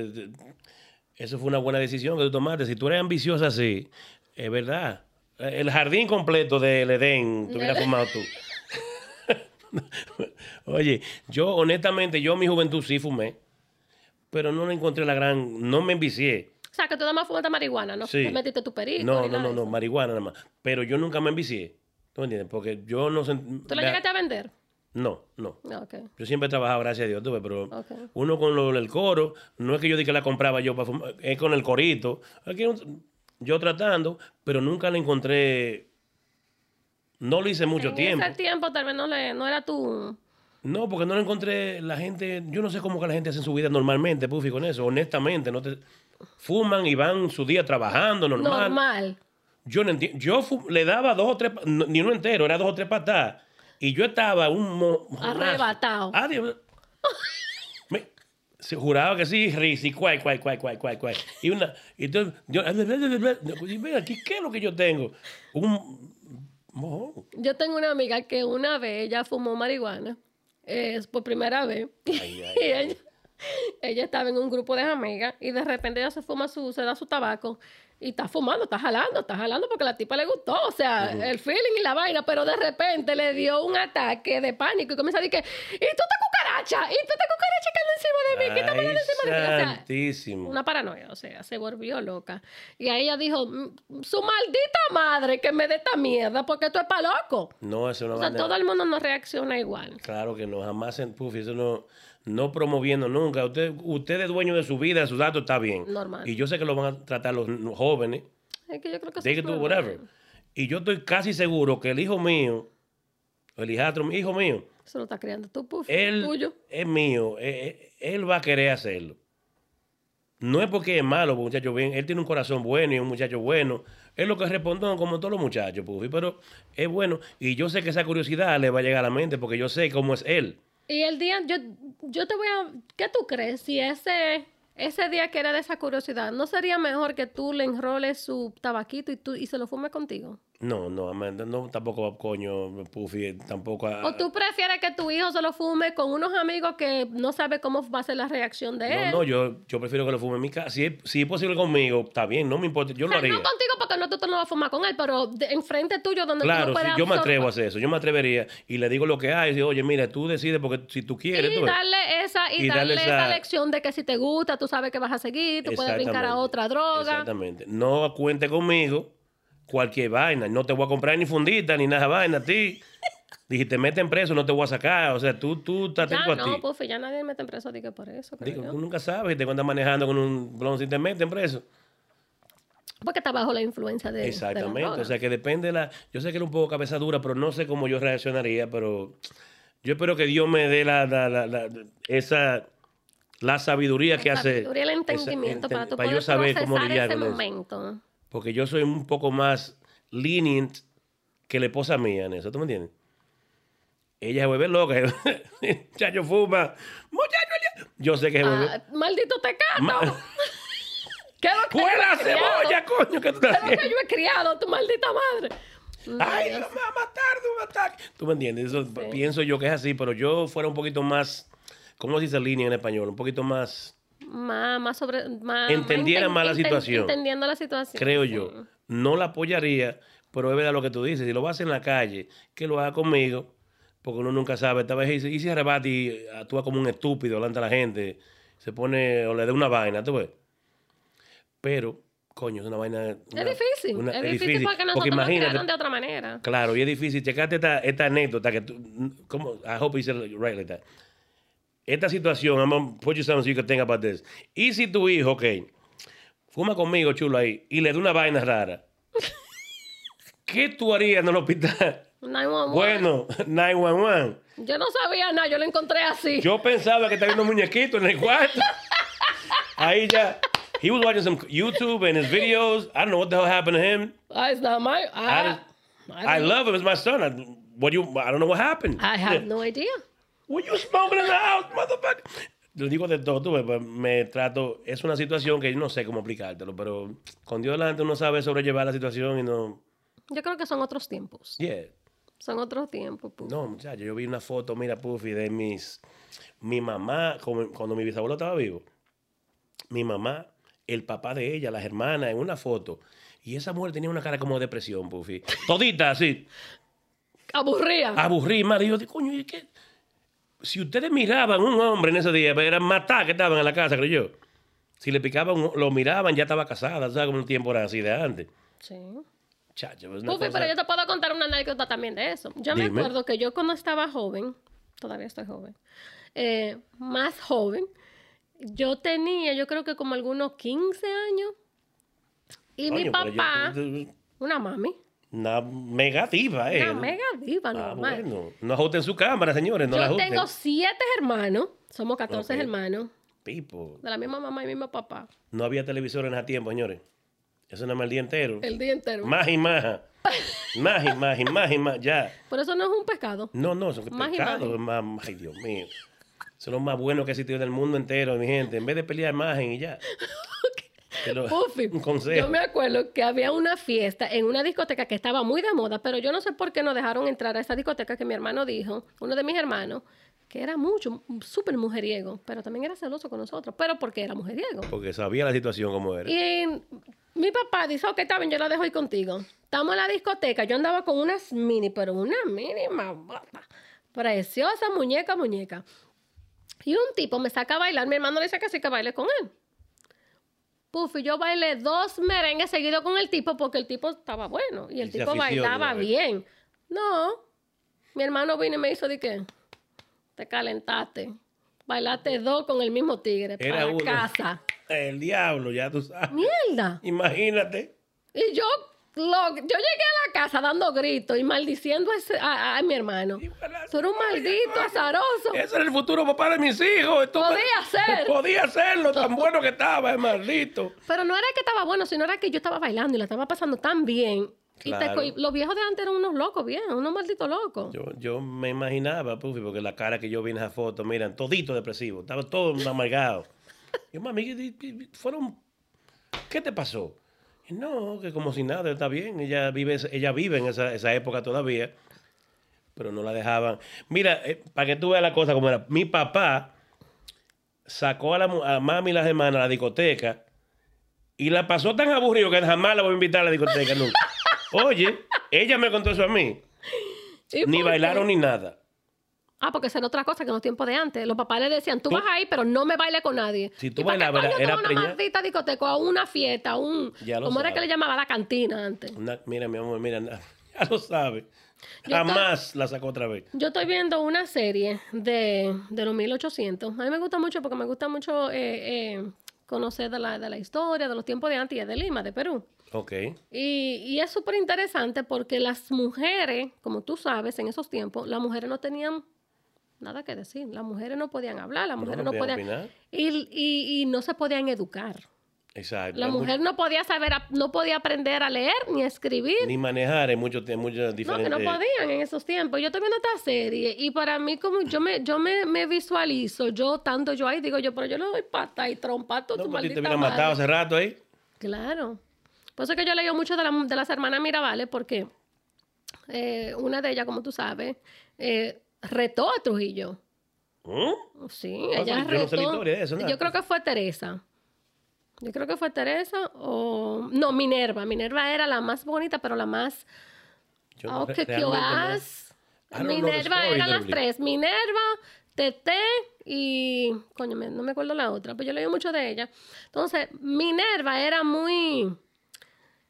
eso fue una buena decisión que tú tomaste. Si tú eres ambiciosa así, es verdad. El jardín completo del Edén, tú hubieras fumado tú. [LAUGHS] Oye, yo honestamente, yo en mi juventud sí fumé, pero no encontré la gran, no me envicié. O sea, que tú nada más fumaste marihuana, no Sí. te metiste tu perico. No, no, no, no, marihuana nada más. Pero yo nunca me envicié. ¿Tú me entiendes? Porque yo no... sent- ¿Tú la llegaste a vender? No, no. Ok. Yo siempre he trabajado, gracias a Dios, tuve, pero uno con lo del coro, no es que yo diga que la compraba yo para fumar, es con el corito. Aquí un- yo tratando, pero nunca la encontré. No lo hice mucho en tiempo. ese tiempo tal vez no, le, no era tu... No, porque no la encontré la gente. Yo no sé cómo que la gente hace su vida normalmente, Puffy, con eso. Honestamente, no te fuman y van su día trabajando normal. Normal. Yo no entiendo. Yo le daba dos o tres, no, ni uno entero, era dos o tres patadas. Y yo estaba un Arrebatado. Adiós. [LAUGHS] Se juraba que sí, risa y cuay, cuay, cuay, cuay, cuay, cuay. Y una, y entonces, yo, y ven aquí, ¿qué es lo que yo tengo? Un mojón. Yo tengo una amiga que una vez ella fumó marihuana, es por primera vez, Ay, ay, [LAUGHS] y ella, ella estaba en un grupo de amigas y de repente ella se fuma su, se da su tabaco y está fumando, está jalando, está jalando porque la tipa le gustó, o sea, el feeling y la vaina, pero de repente le dio un ataque de pánico y comienza a decir que, y tú te cucaracha, y tú te cucaracha que anda encima de mí, Ay, encima de mí, o sea, una paranoia, o sea, se volvió loca. Y ahí ella dijo, "Mm, su maldita madre que me dé esta mierda porque esto es para loco. No, eso no O sea, todo el mundo no reacciona igual. Claro que no, jamás en Puffy, eso no, no promoviendo nunca. Usted, usted es dueño de su vida, de sus datos, está bien. Normal. Y yo sé que lo van a tratar los jóvenes, Es que yo creo que whatever. Y yo estoy casi seguro que el hijo mío, el hijastro, mi hijo mío, Eso lo está criando tú, Puffy. él tuyo. es mío, eh, eh, él va a querer hacerlo. No es porque es malo, porque muchacho bien, él tiene un corazón bueno y un muchacho bueno. Es lo que respondón como todos los muchachos, Puffy, pero es bueno. Y yo sé que esa curiosidad le va a llegar a la mente porque yo sé cómo es él. Y el día, yo, yo te voy a... ¿Qué tú crees? Si ese, ese día que era de esa curiosidad, ¿no sería mejor que tú le enroles su tabaquito y, tú, y se lo fumes contigo? No, no, Amanda, no, tampoco, coño, Puffy, tampoco. a- ¿O tú prefieres que tu hijo se lo fume con unos amigos que no sabe cómo va a ser la reacción de él? No, no, yo, yo prefiero que lo fume en mi casa. Si es, si es posible conmigo, está bien, no me importa, yo O lo sea, haría. no contigo porque no, tú, tú no vas a fumar con él, pero de- enfrente tuyo donde tú Claro, no puedes sí, yo me atrevo a hacer eso, yo me atrevería y le digo lo que hay y digo, oye, mira, tú decides porque si tú quieres, Y tú darle esa, y Y darle darle esa esa- lección de que si te gusta, tú sabes que vas a seguir, tú puedes brincar a otra droga. Exactamente. No cuente conmigo cualquier vaina. No te voy a comprar ni fundita ni nada de vaina a ti. Dije, te meten preso, no te voy a sacar. O sea, tú, tú estás Ya atento a no. Puffy, ya nadie mete preso, digo por eso. Digo, tú nunca sabes, te andas manejando con un blon si te meten preso. Porque está bajo la influencia de. de la Exactamente. o sea, que depende de la. Yo sé que era un poco cabeza dura, pero no sé cómo yo reaccionaría, pero yo espero que Dios me dé la, la- la- la- esa. La sabiduría que La hace. sabiduría y el esa- entendimiento enten- para tú para poder yo saber cómo lidiar ese con eso. Porque yo soy un poco más lenient que la esposa mía en eso, ¿tú me entiendes? Ella se vuelve loca. [LAUGHS] Muchacho fuma. Muchacho, yo sé que se vuelve. Ah, maldito tecato. Ma- [LAUGHS] ¿Qué es lo que ¡Fuera yo he criado? cebolla, coño! ¿Qué tú ¿Qué estás es lo que yo he criado, tu maldita madre? ¡Ay, me va a matar de un ataque! ¿Tú me entiendes? Eso pienso yo que es así, pero yo fuera un poquito más. ¿Cómo se dice línea en español? Un poquito más. Más, más sobre. Más, Entendiera enten- más la enten- situación. Entendiendo la situación. creo sí. yo. No la apoyaría, pero es verdad lo que tú dices. Si lo vas en la calle, que lo haga conmigo, porque uno nunca sabe. Esta vez y se arrebata y actúa como un estúpido delante de la gente, se pone o le da una vaina, ¿tú ves? Pero, coño, es una vaina. Es una- difícil. una- es difícil porque nosotros nos crearon de otra manera. Claro, y es difícil. Checate esta, esta anécdota que tú. ¿cómo? I hope you said it right like that. Esta situación, I'm gonna put you something so you can think about this. Y si tu hijo, ok, fuma conmigo, chulo, ahí, y le da una vaina rara, [LAUGHS] ¿qué tú harías en el hospital? 911. Bueno, 911. Yo no sabía nada, yo lo encontré así. Yo pensaba que estaba viendo un muñequito en el cuarto. [LAUGHS] Ahí ya. He was watching some YouTube and his videos. I don't know what the hell happened to him. Ah, it's not my. I, I, I love him as my son. I, what you? I don't know what happened. I have no idea. What you smoking in the house, motherfucker? Le digo de todo, tú pues, me trato, es una situación que yo no sé cómo explicártelo, pero con Dios delante uno sabe sobrellevar la situación y no, Yo creo que son otros tiempos. yeah. Son otros tiempos. pu. No, muchacho, yo vi una foto, mira, Puffy, de mis, mi mamá, cuando mi bisabuelo estaba vivo, mi mamá, el papá de ella, las hermanas, en una foto, y esa mujer tenía una cara como de depresión, Puffy, todita así, [LAUGHS] Aburría. aburrí, madre. Y yo, coño, ¿y qué? Si ustedes miraban un hombre en ese día, eran matar que estaban en la casa, creo yo. Si le picaban, lo miraban, ya estaba casada, ¿sabes? Como un tiempo era así de antes. Sí. Chacho, pues una cosa- pero yo te puedo contar una anécdota también de eso. Yo me acuerdo que yo cuando estaba joven, todavía estoy joven, eh, más joven, yo tenía, yo creo que como algunos 15 años. Y mi pero yo- papá, una mami, Una mega diva, ¿eh? una mega diva Ah, normal. bueno. No ajusten su cámara, señores, no la yo tengo siete hermanos, somos 14 Ok. hermanos, People. de la misma mamá y mismo papá, No había televisor en ese tiempo, señores. Eso nada más el día entero. el día entero. Más y más. más y más y más y más. Ya. Por eso no es un pecado. No, no, son Más y pecados. más. Más, ay, Dios mío. Son los más buenos que ha existido en el mundo entero, mi gente. En vez de pelear imagen y ya. [LAUGHS] Lo- Puffy, [LAUGHS] un consejo. yo me acuerdo que había una fiesta en una discoteca que estaba muy de moda, pero yo no sé por qué no dejaron entrar a esa discoteca que mi hermano dijo, uno de mis hermanos, que era mucho, súper mujeriego, pero también era celoso con nosotros, pero porque era mujeriego. Porque sabía la situación como era. Y mi papá dice, ok, está bien, yo la dejo ir contigo. Estamos en la discoteca, yo andaba con unas mini, pero una mini mamota. Preciosa muñeca, muñeca. Y un tipo me saca a bailar, mi hermano le dice que sí que baile con él. Puffy, yo bailé dos merengues seguidos con el tipo porque el tipo estaba bueno y el Y tipo bailaba vez. bien. No, mi hermano vino y me hizo de que te calentaste. Bailaste dos con el mismo tigre Era para uno. casa. El diablo, ya tú sabes. Mierda. Imagínate. Y yo, lo- yo llegué a la casa dando gritos y maldiciendo a, ese- a- a mi hermano. Tú eres un maldito, azaroso. Ese era el futuro papá de mis hijos. Esto me- Podía ser. [LAUGHS] Podía serlo, tan bueno que estaba, el maldito. Pero no era que estaba bueno, sino era que yo estaba bailando y la estaba pasando tan bien. Y te los viejos de antes eran unos locos, bien, unos malditos locos. Yo, yo me imaginaba, Puffy, porque la cara que yo vi en esa foto, miran, todito depresivo, estaba todo amargado. [LAUGHS] Yo, mami, ¿qué- qué- fueron, ¿qué te pasó? No, que como si nada, está bien, ella vive, ella vive en esa, esa época todavía, pero no la dejaban. Mira, eh, para que tú veas la cosa como era, mi papá sacó a, la, a mami y las hermanas a la discoteca y la pasó tan aburrido que jamás la voy a invitar a la discoteca nunca. [LAUGHS] Oye, ella me contó eso a mí. ¿Y Ni bailaron ni nada. Ah, porque esa era otra cosa que en los tiempos de antes. Los papás le decían, tú, vas ahí, pero no me bailes con nadie. Si tú ¿Y para qué bailabas, era- era una preñar? maldita discoteca, a una fiesta, a un... ¿Cómo era que sabes. le llamaba? La cantina antes. Una- mira, mi amor, mira, [LAUGHS] ya lo sabe. Yo Jamás la sacó otra vez. Yo estoy viendo una serie de, de los 1800. A mí me gusta mucho porque me gusta mucho eh, eh, conocer de la, de la historia, de los tiempos de antes y de Lima, de Perú. Ok. Y, y es súper interesante porque las mujeres, como tú sabes, en esos tiempos, las mujeres no tenían nada que decir. Las mujeres no podían hablar, las No, mujeres no no, podían opinar. Y, y- y no se podían educar. Exacto. La mujer no podía saber, no podía aprender a leer ni a escribir. Ni manejar, hay muchos muchos No, que diferentes. no podían en esos tiempos. Yo estoy viendo esta serie y para mí como yo me yo me, me visualizo, yo tanto yo ahí digo yo, pero yo le doy pata y trompa a tu No, te maldita hubiera madre. matado hace rato ahí. Claro. Por eso es que yo leo mucho de, la- de las hermanas Mirabales, porque eh, una de ellas, como tú sabes, eh, retó a Trujillo. ¿Mm? Sí, Ah, ella yo no sé retó. eso, yo creo que fue Teresa. Yo creo que fue Teresa o... No, Minerva. Minerva era la más bonita, pero la más... Yo Oh, no- the Minerva eran las tres. Minerva, Tete y... Coño, me- no me acuerdo la otra, pero yo leí mucho de ella. Entonces, Minerva era muy...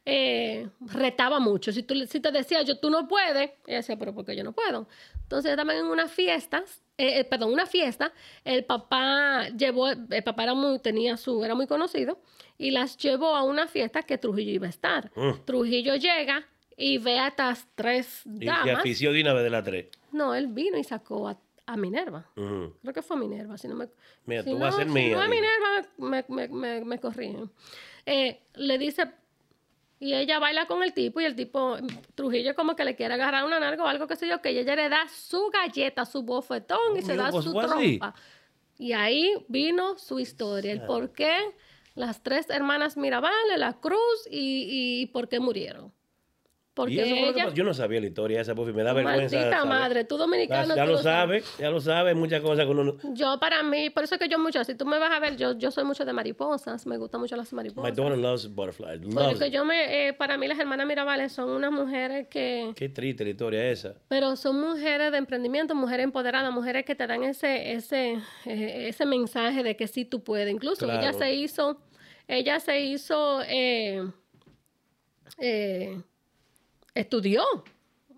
eh, retaba mucho. Si, tú, si te decía yo, tú no puedes, ella decía, pero ¿por qué yo no puedo? Entonces, también en unas fiestas, eh, eh, perdón, una fiesta, el papá llevó, el papá era muy, tenía su, era muy conocido, y las llevó a una fiesta que Trujillo iba a estar. Mm. Trujillo llega y ve a estas tres Y se damas. afició de una vez de las tres. No, él vino y sacó a, a Minerva. Creo que fue Minerva, si no me... Mira, si tú no, vas a ser si mía. no dijo. Minerva, me, me, me, me corrigen. Eh, le dice... Y ella baila con el tipo y el tipo, Trujillo como que le quiere agarrar una nalga o algo que sé yo, que ella le da su galleta, su bofetón y Oh, se da pues su trompa. Y ahí vino su historia, el por qué las tres hermanas Mirabal, la Cruz y, y por qué murieron. Porque Y eso fue lo que ella. Yo no sabía la historia esa, Puffy. Me da vergüenza. maldita saber. madre, tú dominicano. Ya, tú lo sabes. sabe, ya lo sabe. Muchas cosas que uno no... Yo para mí, por eso es que yo mucho, si tú me vas a ver, yo, yo soy mucho de mariposas, me gustan mucho las My mariposas. daughter loves butterflies. Loves it. yo me, eh, para mí las hermanas Mirabales son unas mujeres que, Qué triste la historia esa. pero son mujeres de emprendimiento, mujeres empoderadas, mujeres que te dan ese, ese, eh, ese mensaje de que sí tú puedes. Incluso ella se hizo, ella se hizo, eh, eh, estudió.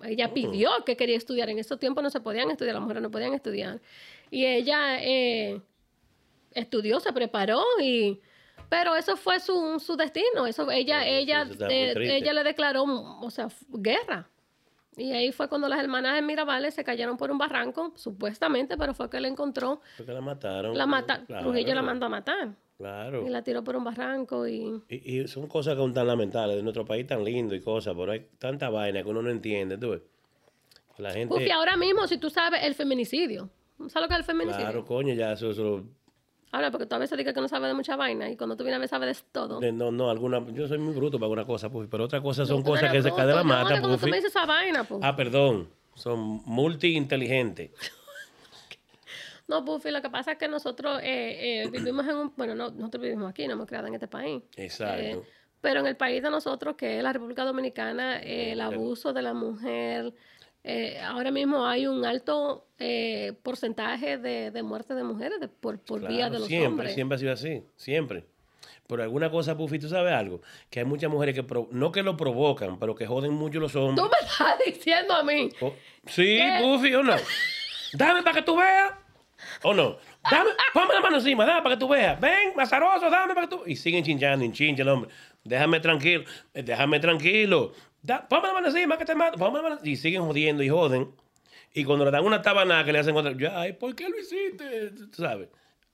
Ella pidió que quería estudiar. En esos tiempos no se podían estudiar, las mujeres no podían estudiar. Y ella eh, estudió, se preparó y... Pero eso fue su, su destino. Eso, ella, Sí, ella, eso eh, ella le declaró, o sea, guerra. Y ahí fue cuando las hermanas de Mirabales se cayeron por un barranco, supuestamente, pero fue que la encontró. Porque la mataron. La mata, Claro, Trujillo la mandó a matar. Claro. Y la tiró por un barranco y... Y, y son cosas que son tan lamentables de nuestro país tan lindo y cosas, pero hay tanta vaina que uno no entiende, tú ves. La gente, Uf, y ahora mismo, si tú sabes, el feminicidio. ¿Sabes lo que es el feminicidio? claro, coño, ya eso, eso- Ahora, porque tú a veces dices que no sabes de mucha vaina y cuando tú vienes a ver sabes de todo. de- no, no, alguna, yo soy muy bruto para alguna cosa, Puffy, pero otras cosas son Tú cosas que se caen de la mata, cuando tú Puffy. me dices esa vaina, pues. Ah, perdón, son multi-inteligentes. [LAUGHS] No, Puffy, lo que pasa es que nosotros eh, eh, vivimos en un... Bueno, no, nosotros vivimos aquí, no hemos creado en este país. Exacto. Eh, pero en el país de nosotros, que es la República Dominicana, el abuso de la mujer, eh, ahora mismo hay un alto eh, porcentaje de, de muerte de mujeres de- por, por vía de los siempre, hombres. siempre ha sido así, siempre. Por alguna cosa, Puffy, tú sabes algo, que hay muchas mujeres que, pro- no que lo provocan, pero que joden mucho los Tú hombres. me estás [LAUGHS] diciendo a mí. Oh, sí. Puffy, o no. [LAUGHS] Dame para que tú veas. ¿O no? Dame, ponme la mano encima, dame para que tú veas. Ven, mazaroso, dame para que tú. Y siguen chinchando, chincha el hombre. Déjame tranquilo, eh, déjame tranquilo. Da, ponme la mano encima que te mato. Ponme la mano. Y siguen jodiendo y joden. Y cuando le dan una tabanada que le hacen otra, ya, ay, ¿por qué lo hiciste? Tú ¿Sabes?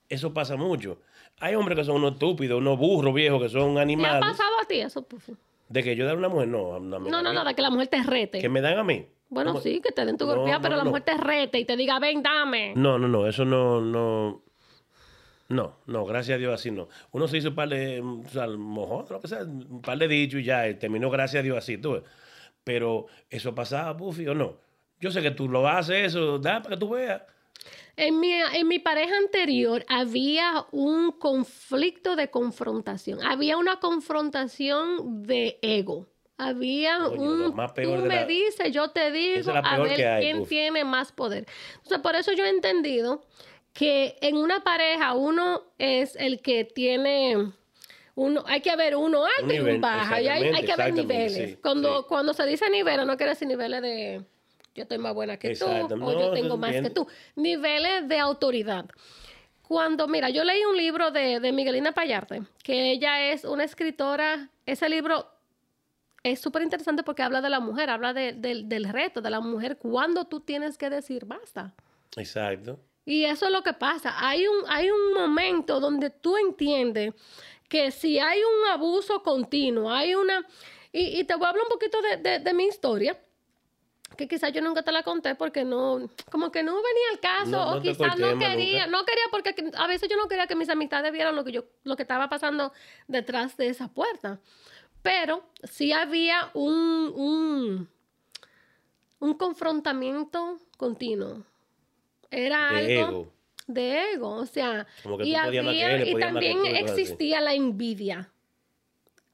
Eso pasa mucho. Hay hombres que son unos estúpidos, unos burros viejos, que son ¿Te ha animales. pasado a ti eso? De que yo dar a una mujer, no. a una No, no, no, de que la mujer te rete. Que me dan a mí. Bueno, sí, que te den tu No, golpeada, no, pero la mujer te rete y te diga, ven, dame. No, no, no, eso no, no. No, no, gracias a Dios así no. Uno se hizo un par de, o sea, mojón, lo que sea, un par de dichos y ya, y terminó gracias a Dios así, tú. Pero eso pasaba, Buffy, o no. Yo sé que tú lo haces, eso, da para que tú veas. En mi, en mi pareja anterior había un conflicto de confrontación. Había una confrontación de ego. Había un... tú me la- dices, yo te digo, a ver hay, quién uf. tiene más poder. Entonces, por eso yo he entendido que en una pareja uno es el que tiene... Uno, hay que haber uno alto Un y nivel, un bajo. Y hay, hay que haber niveles. sí, cuando, sí. cuando se dice niveles, no quiere decir niveles de yo estoy más buena que tú no, o yo tengo más que tú. Niveles de autoridad. Cuando, mira, yo leí un libro de, de Miguelina Payarte, que ella es una escritora, ese libro es súper interesante porque habla de la mujer, habla de- del- del reto de la mujer, cuando tú tienes que decir basta. Exacto. Y eso es lo que pasa. Hay un, hay un momento donde tú entiendes que si hay un abuso continuo, hay una... Y, y te voy a hablar un poquito de, de- de mi historia, que quizás yo nunca te la conté porque no, como que no venía al caso, No- no o el quizás no quería, nunca. no quería porque que- a veces yo no quería que mis amistades vieran lo que yo, lo que estaba pasando detrás de esa puerta. Pero sí había un, un, un confrontamiento continuo. Era De algo ego. de ego, o sea, Como que y, había- y también así. existía la envidia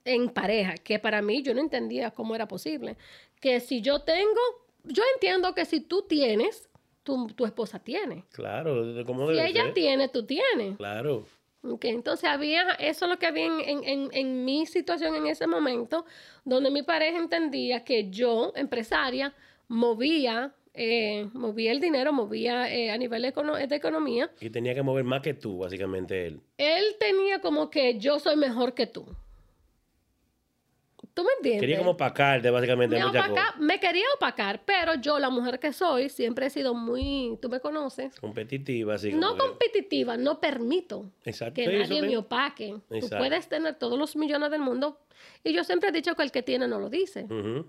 en pareja, que para mí yo no entendía cómo era posible. Que si yo tengo, yo entiendo que si tú tienes, tu, tu esposa tiene. Claro, cómo Si ella ser. tiene, tú tienes. Claro. Ok, entonces había, eso es lo que había en, en- en- en mi situación en ese momento, donde mi pareja entendía que yo, empresaria, movía, eh, movía el dinero, movía eh, a nivel econo- de economía. Y tenía que mover más que tú, básicamente él. Él tenía como que yo soy mejor que tú. ¿Tú me entiendes? Quería como opacarte, básicamente, me, opaca- me quería opacar, pero yo, la mujer que soy, siempre he sido muy, tú me conoces, Competitiva, así no que- competitiva, no permito Exacto. que Sí, nadie me opaque. Tú Exacto. puedes tener todos los millones del mundo. Y yo siempre he dicho que el que tiene no lo dice.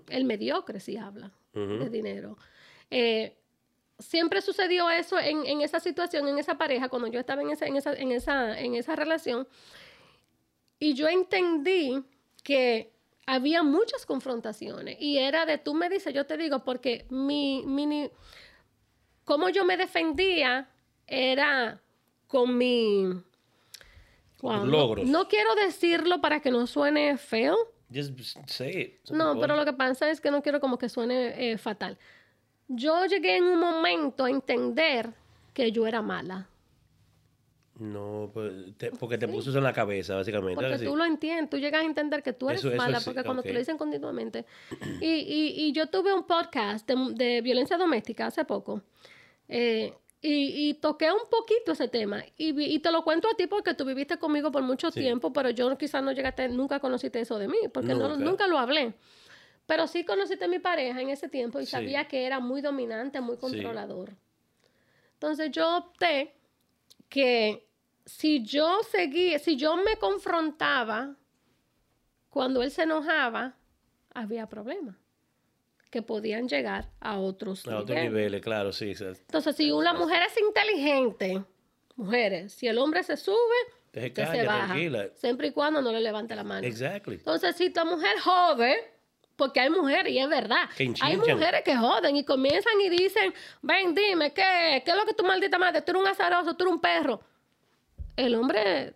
El mediocre sí habla de dinero. Eh, siempre sucedió eso en, en esa situación, en esa pareja, cuando yo estaba en esa, en esa, en esa, en esa relación. Y yo entendí que había muchas confrontaciones. Y era de tú me dices, yo te digo, porque mi, mi cómo yo me defendía era con mi... Wow, logros. no quiero decirlo para que no suene feo. Just say it. No, pero lo que pasa es que no quiero como que suene eh, fatal. Yo llegué en un momento a entender que yo era mala. No, pues, te- porque te puso eso en la cabeza, básicamente. Porque ¿verdad que tú sí? lo entiendes, tú llegas a entender que tú eres Eso- eso mala, porque cuando te lo dicen continuamente. [CLEARS THROAT] Y, y, y yo tuve un podcast de, de violencia doméstica hace poco. eh, y, y toqué un poquito ese tema. Y, y te lo cuento a ti porque tú viviste conmigo por mucho Sí. tiempo, pero yo quizás no llegaste, nunca conociste eso de mí, porque no- Nunca. nunca lo hablé. Pero sí conociste a mi pareja en ese tiempo y Sí. sabía que era muy dominante, muy controlador. Entonces yo opté que si yo seguía, si yo me confrontaba cuando él se enojaba, había problemas que podían llegar a otros A otros niveles. claro, sí. Entonces, si una mujer es inteligente, mujeres, si el hombre se sube, se calla, baja, tranquila. siempre y cuando no le levante la mano. Exactly. Entonces, si la mujer jode, porque hay mujeres, y es verdad, hay mujeres que joden y comienzan y dicen, ven, dime, ¿qué, ¿qué es lo que tu maldita madre? Tú eres un azaroso, tú eres un perro. El hombre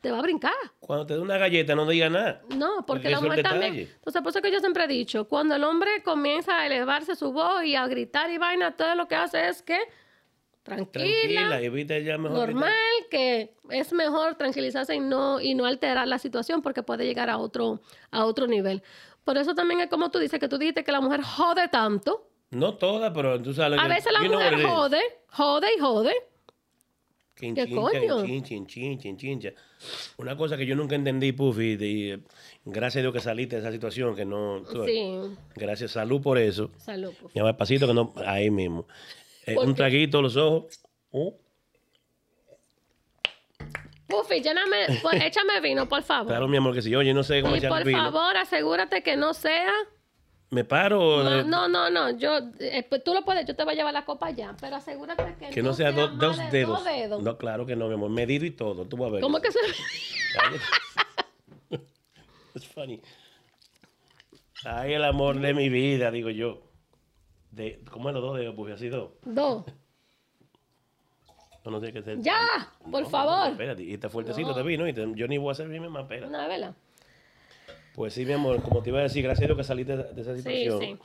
te va a brincar. Cuando te dé una galleta, no diga nada. No, porque Porque la mujer también. Entonces, por eso que yo siempre he dicho, cuando el hombre comienza a elevarse su voz y a gritar y vaina, todo lo que hace es que tranquila, Tranquila, evita ya mejor. normal, que es mejor tranquilizarse y no, y no alterar la situación porque puede llegar a otro, a otro nivel. Por eso también es como tú dices, que tú dijiste que la mujer jode tanto. No toda, pero tú sabes. A veces la mujer jode, jode y jode. ¿Qué coño? Una cosa que yo nunca entendí, Puffy, eh, gracias a Dios que saliste de esa situación, que no... tú Sí. Gracias, salud por eso. Salud. Puffy. Más pasito que no, ahí mismo. Eh, ¿Por un traguito, los ojos. Uh, Puffy, lléname, por- échame vino, por favor. claro, mi amor, que si yo, yo no sé cómo y echar por vino. favor, asegúrate que no sea. ¿Me paro? No, eh, no, no, no, yo, eh, pues tú lo puedes, yo te voy a llevar la copa ya, pero asegúrate que, Que no sea do- dos de dedos. Dos dedos. No, claro que no, mi amor. Medido y todo. Tú vas a ver. ¿Cómo que se.? Es [LAUGHS] funny. Ay, el amor de mi vida, digo yo. De, ¿Cómo es los dos dedos? Pues así dos. Dos. No, no tiene que ser. ¡Ya! Por No, favor. Espérate, y está fuertecito te vino. Y te- yo ni voy a servirme más, espérate. No, ¿verdad? Pues sí, mi amor, como te iba a decir, gracias a Dios que saliste de, esa Sí, situación. sí.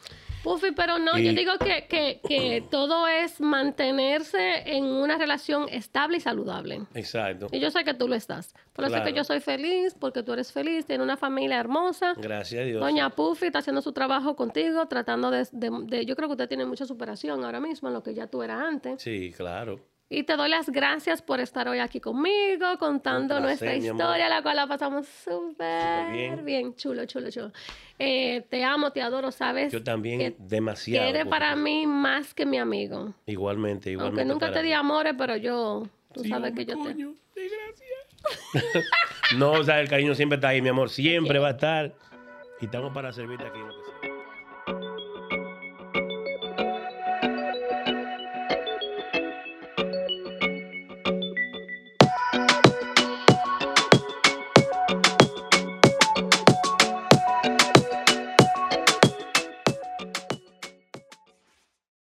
Puffy, pero no, yo digo que, que, que todo es mantenerse en una relación estable y saludable. Exacto. Y yo sé que tú lo estás. Por eso es que yo soy feliz, porque tú eres feliz, tienes una familia hermosa. Gracias a Dios. Doña Puffy está haciendo su trabajo contigo, tratando de, de- de- Yo creo que usted tiene mucha superación ahora mismo en lo que ya tú eras antes. Sí, claro. Y te doy las gracias por estar hoy aquí conmigo, contando placer, nuestra historia, la cual la pasamos súper bien. bien. chulo, chulo, chulo. Eh, te amo, te adoro, ¿sabes? Yo también que, demasiado. eres para mí más que mi amigo. Igualmente, igualmente. Aunque nunca para te di mí. amores, pero yo, tú Sí, sabes que yo te... coño, sí, gracias. [LAUGHS] no, o sea, el cariño siempre está ahí, mi amor. Siempre va a estar. Y estamos para servirte aquí. en lo que